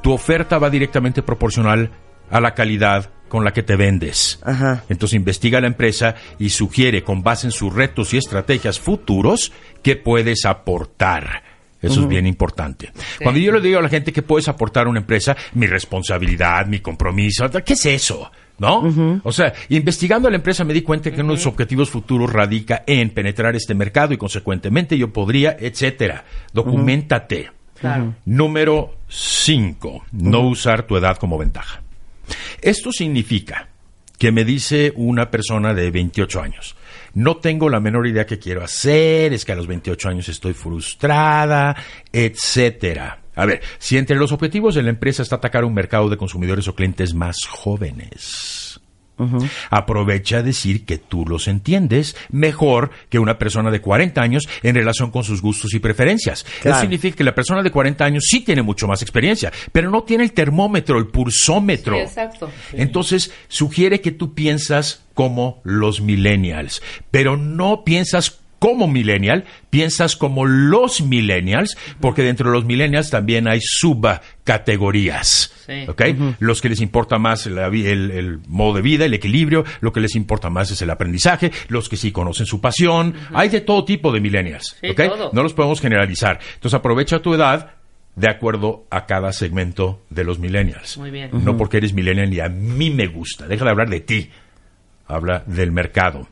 Speaker 3: tu oferta va directamente proporcional a la calidad con la que te vendes.
Speaker 2: Ajá.
Speaker 3: Entonces investiga la empresa y sugiere con base en sus retos y estrategias futuros qué puedes aportar. Eso es bien importante. Cuando yo le digo a la gente que puedes aportar a una empresa, mi responsabilidad, mi compromiso, ¿qué es eso? ¿No? O sea, investigando a la empresa me di cuenta que uno de sus objetivos futuros radica en penetrar este mercado y consecuentemente yo podría, etcétera. Documentate.
Speaker 4: Claro.
Speaker 3: Número 5. No usar tu edad como ventaja. Esto significa que me dice una persona de 28 años, no tengo la menor idea qué quiero hacer, es que a los 28 años estoy frustrada, etcétera. A ver, si entre los objetivos de la empresa está atacar un mercado de consumidores o clientes más jóvenes, aprovecha a decir que tú los entiendes mejor que una persona de 40 años en relación con sus gustos y preferencias.
Speaker 2: Claro.
Speaker 3: Eso significa que la persona de 40 años sí tiene mucho más experiencia, pero no tiene el termómetro, el pulsómetro.
Speaker 4: Sí, exacto.
Speaker 3: Entonces, sugiere que tú piensas como los millennials, pero no piensas como millennial, piensas como los millennials, porque dentro de los millennials también hay subcategorías.
Speaker 4: Sí.
Speaker 3: ¿ok? Los que les importa más la el, el modo de vida, el equilibrio, lo que les importa más es el aprendizaje, los que sí conocen su pasión. Hay de todo tipo de millennials.
Speaker 4: Sí,
Speaker 3: ¿ok?
Speaker 4: todo.
Speaker 3: No los podemos generalizar. Entonces, aprovecha tu edad de acuerdo a cada segmento de los millennials.
Speaker 4: Muy bien.
Speaker 3: No porque eres millennial y a mí me gusta. Deja de hablar de ti. Habla del mercado.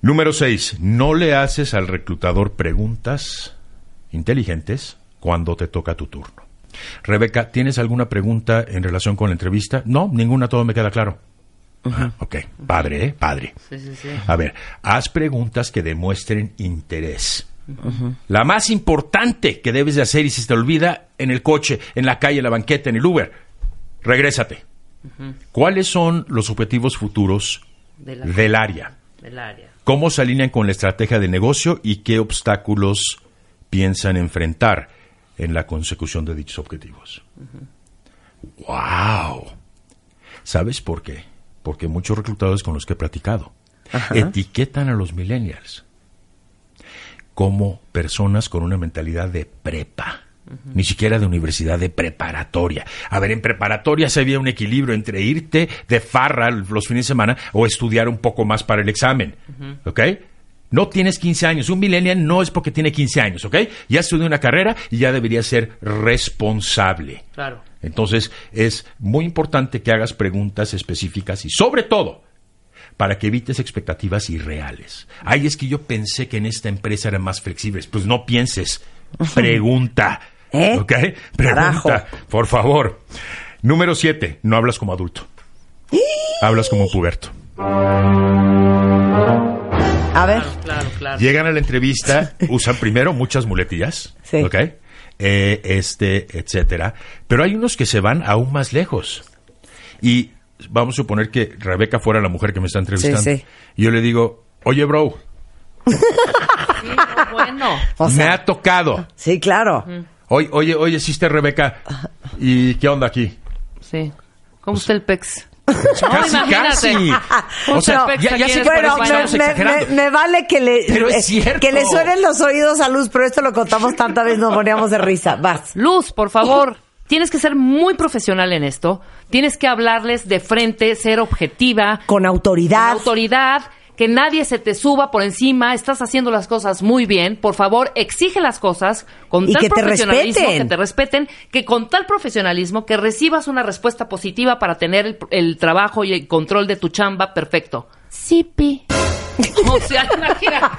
Speaker 3: Número 6. No le haces al reclutador preguntas inteligentes cuando te toca tu turno. Rebeca, ¿tienes alguna pregunta en relación con la entrevista? No, ninguna, todo me queda claro. Ah, ok, padre, ¿eh? Padre.
Speaker 4: Sí, sí, sí.
Speaker 3: A ver, haz preguntas que demuestren interés. La más importante que debes de hacer y si se te olvida en el coche, en la calle, en la banqueta, en el Uber, regrésate. ¿Cuáles son los objetivos futuros
Speaker 4: De la-
Speaker 3: del área?
Speaker 4: Del área.
Speaker 3: ¿Cómo se alinean con la estrategia de negocio y qué obstáculos piensan enfrentar en la consecución de dichos objetivos? ¡Wow! ¿Sabes por qué? Porque muchos reclutadores con los que he platicado etiquetan a los millennials como personas con una mentalidad de prepa. Ni siquiera de universidad, de preparatoria. A ver, en preparatoria se había un equilibrio entre irte de farra los fines de semana o estudiar un poco más para el examen. ¿Ok? No tienes 15 años. Un millennial no es porque tiene 15 años, ¿ok? Ya estudió una carrera y ya debería ser responsable.
Speaker 4: Claro.
Speaker 3: Entonces, es muy importante que hagas preguntas específicas y, sobre todo, para que evites expectativas irreales. Ay, es que yo pensé que en esta empresa eran más flexibles. Pues no pienses. <laughs> Pregunta.
Speaker 2: ¿Eh?
Speaker 3: ¿Ok?
Speaker 2: Carajo.
Speaker 3: Pregunta, por favor. Número siete, no hablas como adulto. Hablas como un puberto.
Speaker 2: A ver.
Speaker 4: Claro, claro.
Speaker 3: Llegan a la entrevista, <laughs> usan primero muchas muletillas,
Speaker 2: Sí.
Speaker 3: ¿ok? Eh, este, etcétera. Pero hay unos que se van aún más lejos. Y vamos a suponer que Rebeca fuera la mujer que me está entrevistando.
Speaker 2: Sí, sí.
Speaker 3: Y yo le digo, oye, bro,
Speaker 4: Sí, no, bueno.
Speaker 2: O
Speaker 3: me ha tocado.
Speaker 2: sí, claro.
Speaker 3: Oye, oye, oye, sister Rebeca. ¿Y qué onda aquí?
Speaker 4: Sí. ¿Cómo está el pex? <laughs>
Speaker 3: Casi,
Speaker 4: imagínate.
Speaker 3: casi. O sea, ya, ya sé que
Speaker 2: Bueno, me, me- me- me vale que le,
Speaker 3: Pero es
Speaker 2: eh,
Speaker 3: cierto.
Speaker 2: que le suenen los oídos a Luz, pero esto lo contamos tantas veces, nos poníamos de risa. Vas.
Speaker 4: Luz, por favor. Tienes que ser muy profesional en esto. Tienes que hablarles de frente, ser objetiva,
Speaker 2: Con autoridad.
Speaker 4: con autoridad, que nadie se te suba por encima. Estás haciendo las cosas muy bien. Por favor, exige las cosas con
Speaker 2: Y
Speaker 4: tal
Speaker 2: que
Speaker 4: profesionalismo, que te respeten, que con tal profesionalismo que recibas una respuesta positiva para tener el, el trabajo y el control de tu chamba perfecto. Sí, pi. O sea, <laughs> imagina.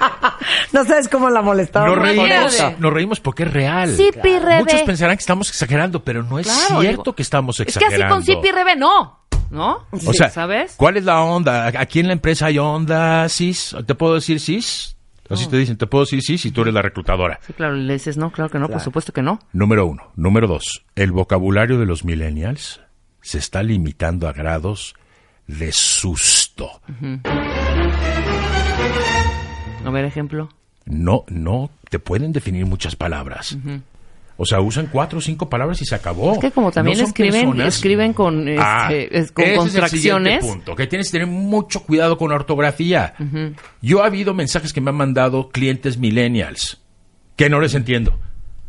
Speaker 2: No sabes cómo la molestaba.
Speaker 3: Nos reímos, nos reímos porque es real.
Speaker 4: Sí, pi, rebe.
Speaker 3: Muchos pensarán que estamos exagerando, pero no es
Speaker 4: Claro,
Speaker 3: cierto
Speaker 4: digo,
Speaker 3: que estamos
Speaker 4: Es que
Speaker 3: exagerando.
Speaker 4: así con sí, pi, rebe, no. ¿No?
Speaker 3: O sea,
Speaker 4: ¿sabes?
Speaker 3: ¿cuál es la onda? Aquí en la empresa hay onda, cis. ¿Te puedo decir cis? Así te dicen, te puedo decir cis si tú eres la reclutadora.
Speaker 4: Sí, claro, le dices no, claro que no, por supuesto que no.
Speaker 3: Número uno. Número dos. El vocabulario de los millennials se está limitando a grados de susto.
Speaker 4: A ver, ejemplo.
Speaker 3: No, no te pueden definir muchas palabras. O sea, usan cuatro o cinco palabras y se acabó.
Speaker 4: Es que como también
Speaker 3: No
Speaker 4: escriben,
Speaker 3: personas-
Speaker 4: escriben con, este,
Speaker 3: Ah,
Speaker 4: es- con
Speaker 3: ese es el punto, que tienes que tener mucho cuidado con la ortografía. Yo ha habido mensajes que me han mandado clientes millennials que no les entiendo.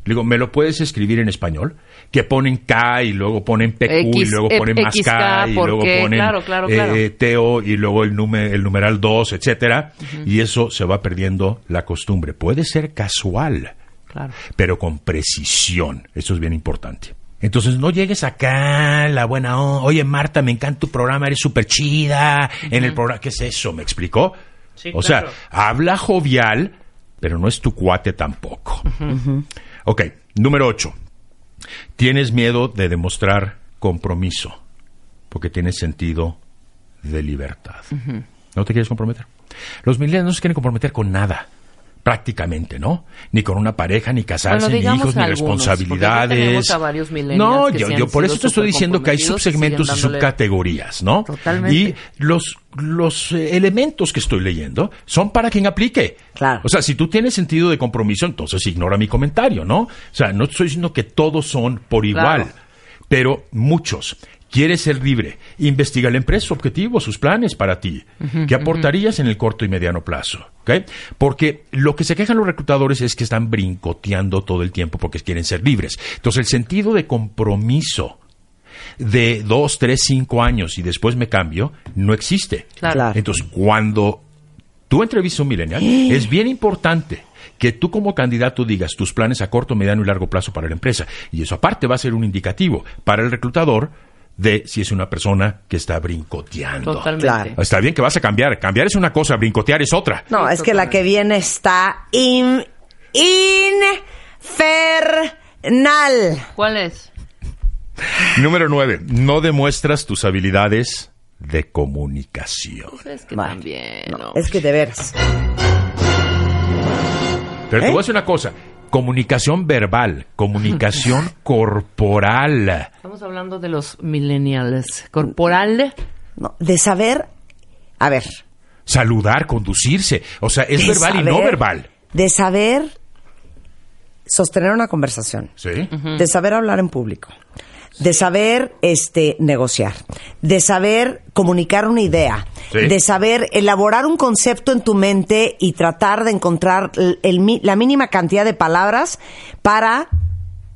Speaker 3: Le digo, ¿me lo puedes escribir en español? Que ponen K y luego ponen PQ y
Speaker 4: X,
Speaker 3: luego
Speaker 4: eh,
Speaker 3: ponen más
Speaker 4: XK,
Speaker 3: K y
Speaker 4: ¿por
Speaker 3: luego ponen
Speaker 4: Claro, claro,
Speaker 3: eh,
Speaker 4: claro.
Speaker 3: eh, TO y luego el, nume- el numeral 2, etcétera. Y eso se va perdiendo la costumbre. Puede ser casual
Speaker 4: Claro.
Speaker 3: pero con precisión. Eso es bien importante. Entonces no llegues acá, la buena onda. Oye, Marta, me encanta tu programa, eres súper chida. En el programa, ¿qué es eso? ¿Me explicó?
Speaker 4: Sí,
Speaker 3: o
Speaker 4: claro.
Speaker 3: sea, habla jovial, pero no es tu cuate tampoco. Ok, número 8. Tienes miedo de demostrar compromiso porque tienes sentido de libertad. ¿No te quieres comprometer? Los millennials no se quieren comprometer con nada. Prácticamente, ¿no? Ni con una pareja, ni casarse,
Speaker 4: Bueno,
Speaker 3: ni hijos, ni
Speaker 4: algunos,
Speaker 3: responsabilidades.
Speaker 4: a varios
Speaker 3: no, yo, yo por eso te estoy diciendo que hay
Speaker 4: y
Speaker 3: subsegmentos y subcategorías, ¿no?
Speaker 4: Totalmente.
Speaker 3: Y los, los eh, elementos que estoy leyendo son para quien aplique.
Speaker 2: Claro.
Speaker 3: O sea, si tú tienes sentido de compromiso, entonces ignora mi comentario, ¿no? O sea, no estoy diciendo que todos son por igual,
Speaker 4: Claro.
Speaker 3: pero muchos. Quieres ser libre. Investiga la empresa, sus objetivos, sus planes para ti. ¿Qué aportarías en el corto y mediano plazo? ¿Ok? Porque lo que se quejan los reclutadores es que están brincoteando todo el tiempo porque quieren ser libres. Entonces, el sentido de compromiso de dos, tres, cinco años y después me cambio, no existe.
Speaker 4: Claro.
Speaker 2: Claro.
Speaker 3: Entonces, cuando tú entrevistas a un millennial, <gasps> es bien importante que tú como candidato digas tus planes a corto, mediano y largo plazo para la empresa. Y eso aparte va a ser un indicativo para el reclutador de si es una persona que está brincoteando.
Speaker 4: Totalmente.
Speaker 2: Claro.
Speaker 3: Está bien que vas a cambiar. Cambiar es una cosa, brincotear es otra.
Speaker 2: No, es que la que viene está in, infernal.
Speaker 4: ¿Cuál es?
Speaker 3: Número nueve, no demuestras tus habilidades de comunicación.
Speaker 4: Es que
Speaker 2: Vale.
Speaker 4: también,
Speaker 2: No,
Speaker 4: ¿no?
Speaker 2: es que de veras.
Speaker 3: Pero te
Speaker 2: ¿Eh?
Speaker 3: voy a decir una cosa. Comunicación verbal, comunicación <laughs> corporal.
Speaker 4: Estamos hablando de los millennials. Corporal.
Speaker 2: No, de saber, a ver,
Speaker 3: Saludar, conducirse. O sea, es verbal y no verbal.
Speaker 2: De saber sostener una conversación,
Speaker 3: ¿Sí?
Speaker 2: de saber hablar en público, de saber este negociar, de saber comunicar una idea,
Speaker 3: Sí.
Speaker 2: de saber elaborar un concepto en tu mente y tratar de encontrar el- el mi- la mínima cantidad de palabras para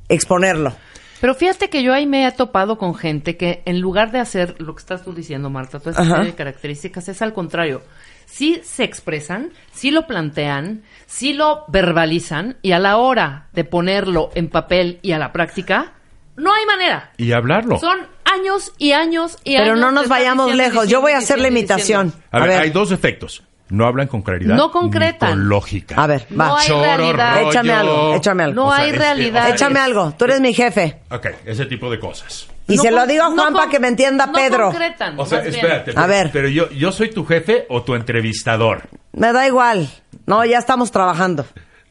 Speaker 2: exponerlo.
Speaker 4: Pero fíjate que yo ahí me he topado con gente que en lugar de hacer lo que estás tú diciendo, Marta, toda esta
Speaker 2: Ajá.
Speaker 4: serie de características, es al contrario. Sí se expresan, sí lo plantean, sí lo verbalizan y a la hora de ponerlo en papel y a la práctica, no hay manera.
Speaker 3: Y hablarlo.
Speaker 4: Son años y años y años.
Speaker 2: Pero no nos vayamos
Speaker 4: diciendo,
Speaker 2: lejos. Yo voy a hacer la imitación.
Speaker 3: A, ver, hay dos efectos. No hablan con claridad.
Speaker 4: No
Speaker 3: ni
Speaker 4: concretan.
Speaker 3: con lógica.
Speaker 2: A ver,
Speaker 4: No
Speaker 2: va.
Speaker 4: hay
Speaker 3: Choro,
Speaker 4: realidad.
Speaker 3: rollo.
Speaker 2: Échame algo, échame algo.
Speaker 4: No
Speaker 3: O sea,
Speaker 4: hay realidad.
Speaker 3: o sea,
Speaker 2: Échame algo. Tú eres mi jefe.
Speaker 3: Ok, ese tipo de cosas.
Speaker 2: Y
Speaker 4: No
Speaker 2: se lo digo a
Speaker 4: no
Speaker 2: Juan para que me entienda
Speaker 4: no
Speaker 2: Pedro.
Speaker 4: concretan,
Speaker 3: O sea, espérate.
Speaker 2: A ver.
Speaker 3: Pero yo, yo soy tu jefe o tu entrevistador.
Speaker 2: Me da igual. No, ya estamos trabajando.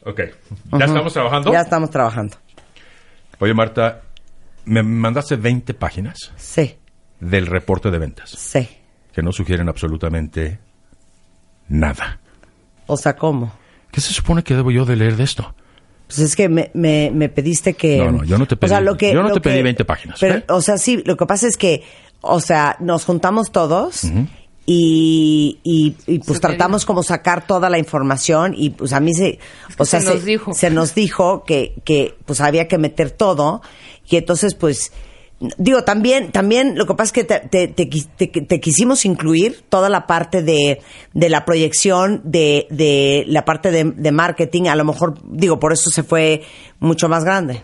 Speaker 3: Ok. ¿Ya estamos trabajando?
Speaker 2: Ya estamos trabajando.
Speaker 3: Oye, Marta, me mandaste 20 páginas
Speaker 2: Sí,
Speaker 3: del reporte de ventas
Speaker 2: sí.
Speaker 3: que no sugieren absolutamente nada.
Speaker 2: O sea, ¿cómo?
Speaker 3: ¿Qué se supone que debo yo de leer de esto?
Speaker 2: Pues es que me, me, me pediste que...
Speaker 3: No, no, yo no te
Speaker 2: O sea,
Speaker 3: pedí-
Speaker 2: lo que,
Speaker 3: yo no
Speaker 2: lo
Speaker 3: te pedí
Speaker 2: que-
Speaker 3: 20 páginas,
Speaker 2: Pero,
Speaker 3: ¿ok?
Speaker 2: o sea, sí, lo que pasa es que, o sea, nos juntamos todos y, y, y, pues tratamos como sacar toda la información y pues a mí se... O sea,
Speaker 4: se nos dijo.
Speaker 2: se nos dijo que, que pues había que meter todo y entonces pues... Digo, también, también lo que pasa es que te, te- te quis- te- te quisimos incluir toda la parte de, de la proyección, de, de la parte de, de marketing. A lo mejor, digo, por eso se fue mucho más grande.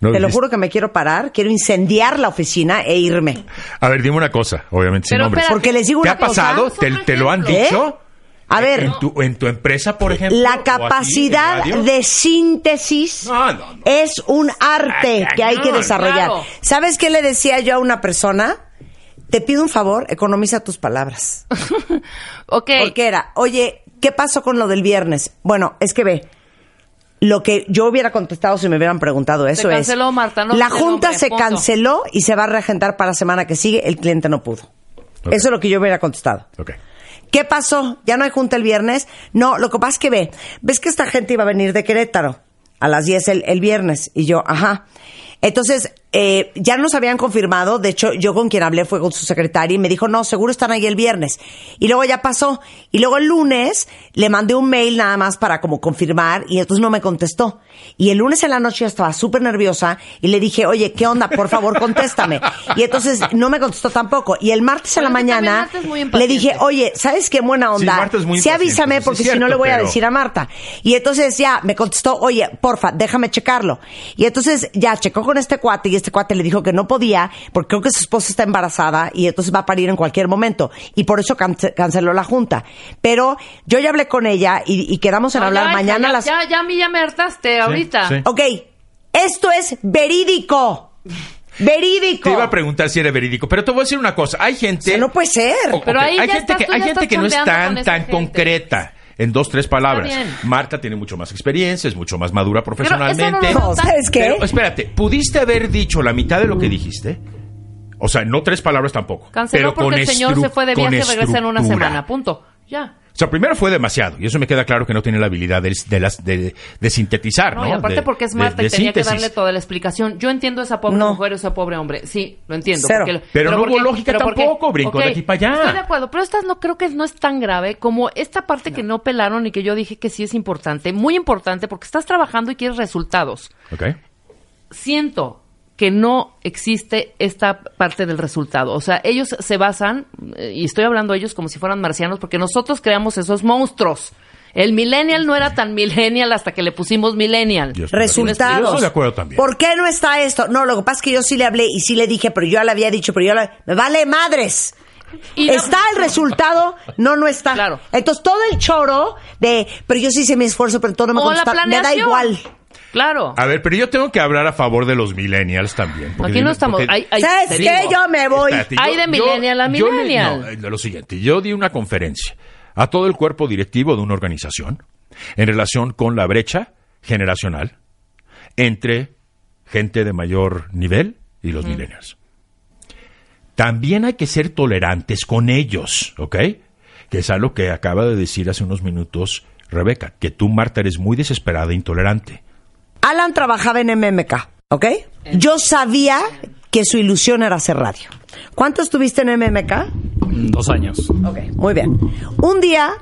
Speaker 3: No,
Speaker 2: Te lo juro que me quiero parar, quiero incendiar la oficina e irme.
Speaker 3: A ver, dime una cosa, obviamente sin nombres.
Speaker 2: Porque les digo
Speaker 3: ¿Te
Speaker 2: una
Speaker 3: ha pasado?
Speaker 2: cosa.
Speaker 3: ¿Te, te lo han
Speaker 2: ¿Eh? A ver,
Speaker 3: ¿En tu, en tu empresa, por ejemplo?
Speaker 2: la capacidad de síntesis
Speaker 3: No, no, no.
Speaker 2: es un arte
Speaker 3: Ah,
Speaker 2: que hay que desarrollar.
Speaker 4: Claro.
Speaker 2: ¿Sabes qué le decía yo a una persona? Te pido un favor, economiza tus palabras. <laughs>
Speaker 4: Ok.
Speaker 2: Porque era, oye, ¿qué pasó con lo del viernes? Bueno, es que ve, lo que yo hubiera contestado si me hubieran preguntado eso es...
Speaker 4: canceló, Marta, no
Speaker 2: la junta
Speaker 4: nombre,
Speaker 2: se
Speaker 4: punto.
Speaker 2: canceló y se va a reagendar para la semana que sigue, el cliente no pudo. Eso es lo que yo hubiera contestado.
Speaker 3: Ok.
Speaker 2: ¿Qué pasó? ¿Ya no hay junta el viernes? No, lo que pasa es que ve, ves que esta gente iba a venir de Querétaro a las 10 el, el viernes y yo, ajá. Entonces, eh, ya nos habían confirmado, de hecho, yo con quien hablé fue con su secretaria y me dijo, no, seguro están ahí el viernes. Y luego ya pasó. Y luego el lunes le mandé un mail nada más para como confirmar y entonces no me contestó. Y el lunes en la noche yo estaba súper nerviosa y le dije, oye, ¿qué onda? Por favor, contéstame. Y entonces no me contestó tampoco. Y el martes en la mañana le dije, oye, ¿sabes qué buena onda?
Speaker 3: Marta es muy
Speaker 2: sí, avísame
Speaker 3: sí,
Speaker 2: porque si no le voy a decir a Marta. Y entonces ya me contestó, oye, porfa, déjame checarlo. Y entonces ya checó con este cuate y este cuate le dijo que no podía porque creo que su esposa está embarazada y entonces va a parir en cualquier momento. Y por eso cance- canceló la junta. Pero yo ya hablé con ella y, y quedamos en
Speaker 4: No,
Speaker 2: hablar
Speaker 4: ya,
Speaker 2: mañana
Speaker 4: ya,
Speaker 2: a las...
Speaker 4: Ya, ya a mí ya me hartaste ahorita.
Speaker 3: sí.
Speaker 2: Ok, esto es verídico. Verídico.
Speaker 3: Te iba a preguntar si era verídico, pero te voy a decir una cosa. Hay gente...
Speaker 2: O sea, no puede ser.
Speaker 4: Pero ahí
Speaker 3: hay
Speaker 4: ya
Speaker 3: gente
Speaker 4: estás,
Speaker 3: que,
Speaker 4: tú
Speaker 3: hay gente
Speaker 4: estás
Speaker 3: que no es tan, tan
Speaker 4: gente.
Speaker 3: concreta. En dos, tres palabras. Marta tiene mucho más experiencia, es mucho más madura
Speaker 4: Pero
Speaker 3: profesionalmente.
Speaker 4: eso no
Speaker 2: ¿sabes qué?
Speaker 3: Pero espérate, ¿pudiste haber dicho la mitad de lo que dijiste? O sea, no tres palabras tampoco.
Speaker 4: Canceló
Speaker 3: pero con
Speaker 4: porque el señor se fue de
Speaker 3: con
Speaker 4: viaje y regresa en una semana. Punto. Ya.
Speaker 3: O sea, primero fue demasiado, y eso me queda claro que no tiene la habilidad de, de las, de, de sintetizar, ¿no?
Speaker 4: No, y aparte
Speaker 3: De-
Speaker 4: porque es Marta
Speaker 3: de
Speaker 4: y tenía que darle toda la explicación. Yo entiendo esa pobre
Speaker 2: No.
Speaker 4: mujer o ese pobre hombre. Sí, lo entiendo.
Speaker 2: Cero.
Speaker 4: porque-
Speaker 3: Pero no hubo lógica tampoco, brinco de aquí para allá.
Speaker 4: Estoy de acuerdo, pero esta no creo que no es tan grave como esta parte que no pelaron y que yo dije que sí es importante. Muy importante porque estás trabajando y quieres resultados.
Speaker 3: Ok.
Speaker 4: siento que no existe esta parte del resultado. O sea, ellos se basan, eh, y estoy hablando de ellos como si fueran marcianos, porque nosotros creamos esos monstruos. El millennial no era tan millennial hasta que le pusimos millennial.
Speaker 3: Yo estoy de acuerdo.
Speaker 2: resultados.
Speaker 3: Yo estoy de acuerdo también.
Speaker 2: ¿Por qué no está esto? No, lo que pasa es que yo sí le hablé y sí le dije, pero yo ya le había dicho, pero yo le... Me vale madres.
Speaker 4: Y la-
Speaker 2: ¿Está el resultado? No, no está.
Speaker 4: Claro.
Speaker 2: Entonces todo el choro de, pero yo sí hice mi esfuerzo, pero todo no me
Speaker 4: O la
Speaker 2: contesta. Me da igual.
Speaker 4: Claro.
Speaker 3: A ver, pero yo tengo que hablar a favor de los millennials también.
Speaker 4: Aquí no estamos.
Speaker 3: porque-
Speaker 4: hay- hay-
Speaker 2: ¿Sabes qué?
Speaker 4: digo.
Speaker 2: Yo me voy.
Speaker 3: Espérate,
Speaker 4: Hay de millennial a
Speaker 3: le-
Speaker 4: millennial.
Speaker 3: no, lo siguiente, yo di una conferencia a todo el cuerpo directivo de una organización en relación con la brecha generacional entre gente de mayor nivel y los millennials. También hay que ser tolerantes con ellos, ¿ok? Que es algo que acaba de decir hace unos minutos Rebeca, que tú, Marta, eres muy desesperada e intolerante.
Speaker 2: Alan trabajaba en MMK. ¿Ok? Yo sabía que su ilusión era hacer radio. ¿Cuánto estuviste en MMK?
Speaker 5: Dos años.
Speaker 2: Ok, muy bien. Un día,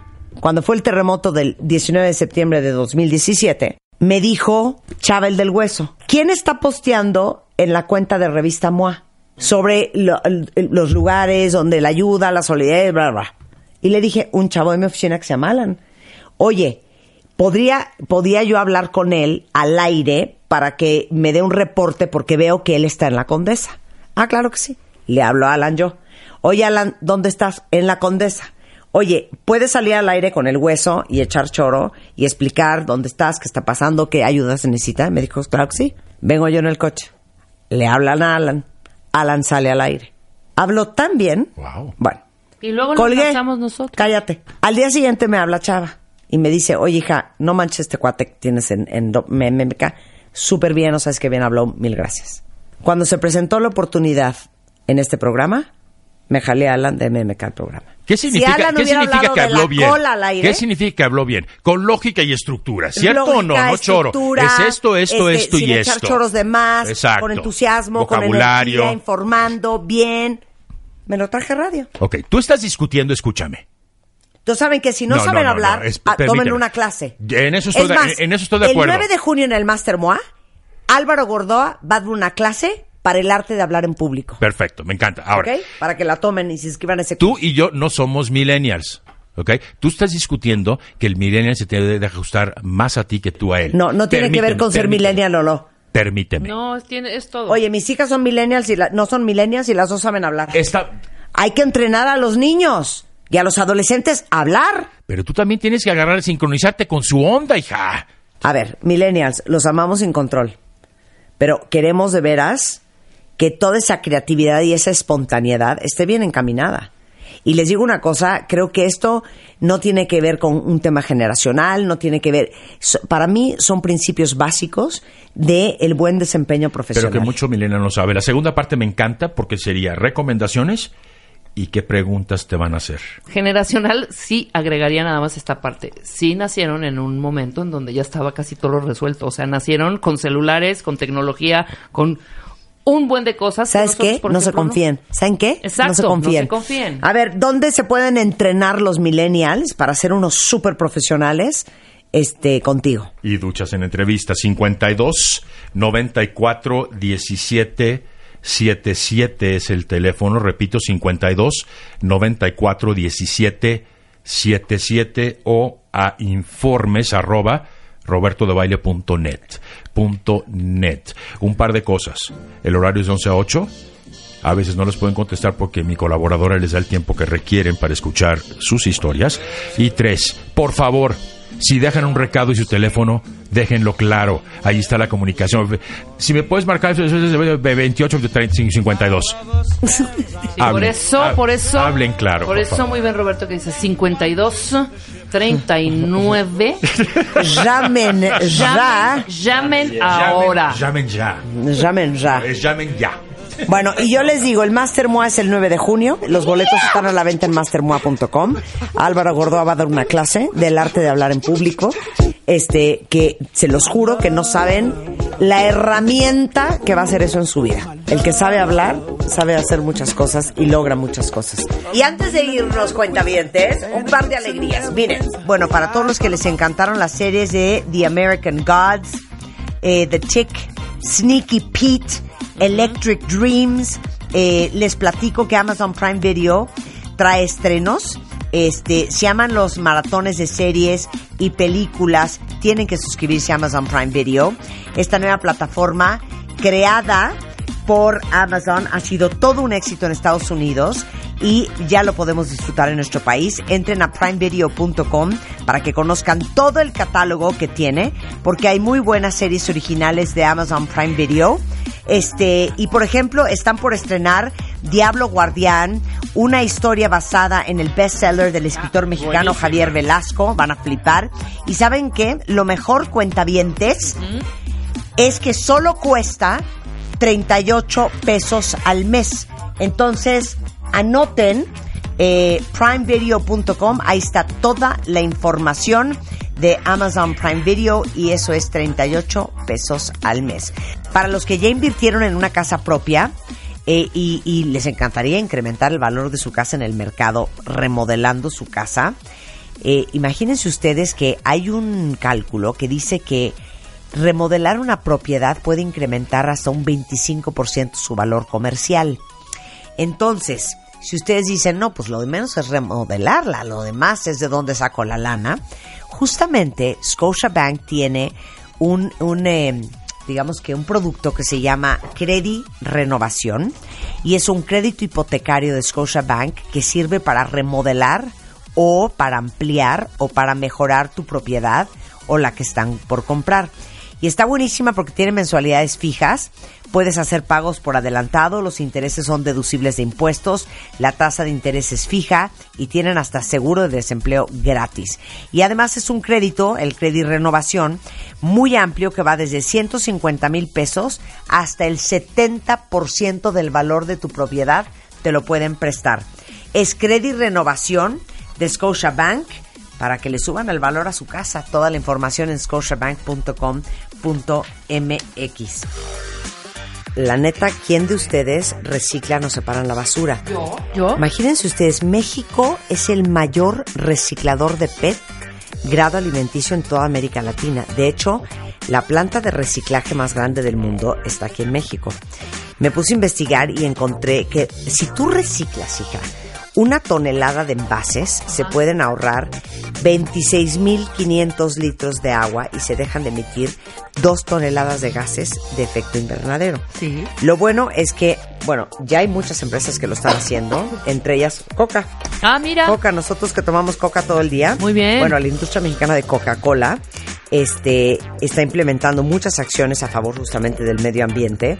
Speaker 2: cuando fue el terremoto del 19 de septiembre de 2017, me dijo Chávez del Hueso, ¿quién está posteando en la cuenta de revista MOA sobre lo- el- los lugares donde la ayuda, la solidaridad, bla, bla? Y le dije, un chavo de mi oficina que se llama Alan. Oye, ¿podría, ¿podría yo hablar con él al aire para que me dé un reporte porque veo que él está en la Condesa? Ah, claro que sí. Le hablo a Alan yo. Oye, Alan, ¿dónde estás? En la Condesa. Oye, ¿puedes salir al aire con el hueso y echar choro y explicar dónde estás, qué está pasando, qué ayuda se necesita? Me dijo, claro que sí. Vengo yo en el coche. Le hablan a Alan. Alan sale al aire. Hablo tan bien.
Speaker 3: Wow.
Speaker 2: Bueno,
Speaker 4: Y luego
Speaker 2: Colgué.
Speaker 4: lanzamos nosotros.
Speaker 2: Cállate. Al día siguiente me habla Chava y me dice, oye hija, no manches este cuate que tienes en, MMK. Súper bien, no sabes qué bien habló, mil gracias. Cuando se presentó la oportunidad en este programa, me jalé a Alan de MMK al programa.
Speaker 3: ¿Qué
Speaker 2: Si
Speaker 3: significa,
Speaker 2: Alan
Speaker 3: ¿qué significa que habló bien?
Speaker 2: aire,
Speaker 3: ¿Qué significa que habló bien? Con lógica y estructura, ¿cierto o no? No choro. Es esto, esto,
Speaker 2: este,
Speaker 3: esto
Speaker 2: sin
Speaker 3: y
Speaker 2: echar
Speaker 3: esto.
Speaker 2: choros de más,
Speaker 3: Exacto.
Speaker 2: con entusiasmo, con
Speaker 3: Vocabulario.
Speaker 2: energía, informando, bien. Me lo traje a radio.
Speaker 3: Ok, tú estás discutiendo, escúchame.
Speaker 2: Entonces saben que si no,
Speaker 3: No,
Speaker 2: saben
Speaker 3: no, no,
Speaker 2: hablar,
Speaker 3: no, es-
Speaker 2: ah, tomen
Speaker 3: permíteme.
Speaker 2: una clase.
Speaker 3: En eso estoy
Speaker 2: Es
Speaker 3: de-
Speaker 2: más,
Speaker 3: en eso estoy de acuerdo.
Speaker 2: El 9 de junio en el Master MOA, Álvaro Gordoa va a dar una clase para el arte de hablar en público.
Speaker 3: Perfecto, me encanta. Ahora,
Speaker 2: ¿Ok? Para que la tomen y se inscriban a ese
Speaker 3: tú
Speaker 2: curso.
Speaker 3: y yo no somos millennials. ¿Ok? Tú estás discutiendo que el millennial se tiene de ajustar más a ti que tú a él.
Speaker 2: No, no tiene que ver
Speaker 3: Permíteme,
Speaker 2: con ser
Speaker 3: permíteme,
Speaker 2: millennial o no.
Speaker 3: Permíteme.
Speaker 4: No, es, tiene, es todo.
Speaker 2: Oye, mis hijas son millennials y la- no son millennials y las dos saben hablar.
Speaker 3: Esta,
Speaker 2: Hay que entrenar a los niños y a los adolescentes hablar.
Speaker 3: pero tú también tienes que agarrar y sincronizarte con su onda, hija.
Speaker 2: A ver, millennials, los amamos sin control. Pero queremos de veras que toda esa creatividad y esa espontaneidad esté bien encaminada. Y les digo una cosa, creo que esto no tiene que ver con un tema generacional, no tiene que ver, para mí son principios básicos de el buen desempeño
Speaker 3: Pero
Speaker 2: profesional.
Speaker 3: que mucho millennial no sabe. La segunda parte me encanta porque sería recomendaciones y qué preguntas te van a hacer.
Speaker 4: Generacional sí agregaría nada más esta parte. Sí nacieron en un momento en donde ya estaba casi todo resuelto. O sea, nacieron con celulares, con tecnología, con un buen de cosas. que
Speaker 2: ¿Sabes
Speaker 4: nosotros,
Speaker 2: qué?
Speaker 4: por
Speaker 2: No se confíen. ¿Saben qué?
Speaker 4: Exacto,
Speaker 2: no se
Speaker 4: no
Speaker 2: confíen.
Speaker 4: se confíen.
Speaker 2: A ver, ¿dónde se pueden entrenar los millennials para ser unos súper profesionales este, contigo?
Speaker 3: Y duchas en entrevista 52 94 17 77 es el teléfono, repito 52 94 17 77 o a informes arroba robertodebaile.net punto net. Un par de cosas. El horario es de 11 a 8. A veces no les pueden contestar porque mi colaboradora les da el tiempo que requieren para escuchar sus historias. Y tres, por favor, si dejan un recado y su teléfono, déjenlo claro. Ahí está la comunicación. Si me puedes marcar 28 35 52.
Speaker 4: Sí, por
Speaker 3: Hablen,
Speaker 4: eso,
Speaker 3: hab-
Speaker 4: por eso.
Speaker 3: hablen claro,
Speaker 4: Por
Speaker 3: por
Speaker 4: eso,
Speaker 3: favor.
Speaker 4: muy bien, Roberto, que dice 52 39.
Speaker 2: Llamen ya.
Speaker 4: llamen, llamen ahora.
Speaker 3: Llamen ya.
Speaker 2: Llamen ya.
Speaker 3: Eh, Llamen ya.
Speaker 2: Bueno, y yo les digo, el Master es el 9 de junio. Los boletos están a la venta en mastermoa.com. Álvaro Gordoa va a dar una clase del arte de hablar en público. Este, que se los juro que no saben la herramienta que va a hacer eso en su vida. El que sabe hablar, sabe hacer muchas cosas y logra muchas cosas. Y antes de irnos, cuentavientes, un par de alegrías. Miren, bueno, para todos los que les encantaron las series de The American Gods, eh, The Tick, Sneaky Pete, Electric Dreams. Eh, les platico que Amazon Prime Video trae estrenos. Este, se llaman los maratones de series y películas. Tienen que suscribirse a Amazon Prime Video. Esta nueva plataforma creada por Amazon ha sido todo un éxito en Estados Unidos y ya lo podemos disfrutar en nuestro país. Entren a primevideo.com para que conozcan todo el catálogo que tiene, porque hay muy buenas series originales de Amazon Prime Video. Este, y por ejemplo, están por estrenar Diablo Guardián, una historia basada en el bestseller del escritor mexicano Javier Velasco. Van a flipar. Y saben qué? Lo mejor cuentavientes es que solo cuesta 38 pesos al mes. Entonces, anoten eh, primevideo.com, ahí está toda la información de Amazon Prime Video y eso es 38 pesos al mes. Para los que ya invirtieron en una casa propia eh, y, les encantaría incrementar el valor de su casa en el mercado remodelando su casa, eh, imagínense ustedes que hay un cálculo que dice que remodelar una propiedad puede incrementar hasta un 25% su valor comercial. Entonces, si ustedes dicen, no, pues lo de menos es remodelarla, lo demás es de dónde saco la lana, justamente Scotiabank tiene un, un eh, digamos que un producto que se llama Credit Renovación y es un crédito hipotecario de Scotiabank que sirve para remodelar o para ampliar o para mejorar tu propiedad o la que están por comprar. Y está buenísima porque tiene mensualidades fijas, puedes hacer pagos por adelantado, los intereses son deducibles de impuestos, la tasa de interés es fija y tienen hasta seguro de desempleo gratis. Y además es un crédito, el crédito renovación, muy amplio que va desde 150 mil pesos hasta el 70% del valor de tu propiedad te lo pueden prestar. Es crédito renovación de Scotiabank para que le suban el valor a su casa. Toda la información en scotiabank.com.mx. La neta, ¿quién de ustedes reciclan o separan la basura?
Speaker 4: Yo. ¿Yo?
Speaker 2: Imagínense ustedes, México es el mayor reciclador de PET grado alimenticio en toda América Latina. De hecho, la planta de reciclaje más grande del mundo está aquí en México. Me puse a investigar y encontré que si tú reciclas, hija, una tonelada de envases, se pueden ahorrar 26.500 litros de agua y se dejan de emitir dos toneladas de gases de efecto invernadero.
Speaker 4: Sí.
Speaker 2: Lo bueno es que, bueno, ya hay muchas empresas que lo están haciendo, entre ellas Coca.
Speaker 4: Ah, mira.
Speaker 2: Coca, nosotros que tomamos Coca todo el día.
Speaker 4: Muy bien.
Speaker 2: Bueno, la industria mexicana de Coca-Cola este, está implementando muchas acciones a favor justamente del medio ambiente.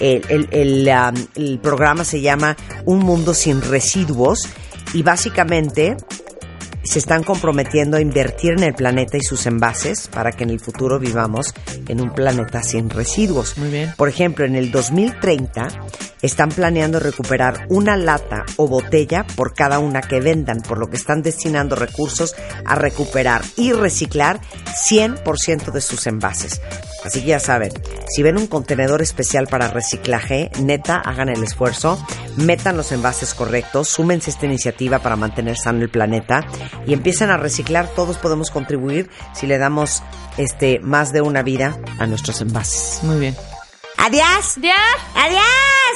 Speaker 2: El, el- programa se llama Un Mundo Sin Residuos y básicamente se están comprometiendo a invertir en el planeta y sus envases para que en el futuro vivamos en un planeta sin residuos.
Speaker 4: Muy bien.
Speaker 2: Por ejemplo, en el 2030 están planeando recuperar una lata o botella por cada una que vendan, por lo que están destinando recursos a recuperar y reciclar 100% de sus envases. Así que ya saben, si ven un contenedor especial para reciclaje, neta, hagan el esfuerzo, metan los envases correctos, súmense a esta iniciativa para mantener sano el planeta y empiecen a reciclar. Todos podemos contribuir si le damos este más de una vida a nuestros envases.
Speaker 4: Muy bien.
Speaker 2: Adiós.
Speaker 4: ¡Ya!
Speaker 2: Adiós.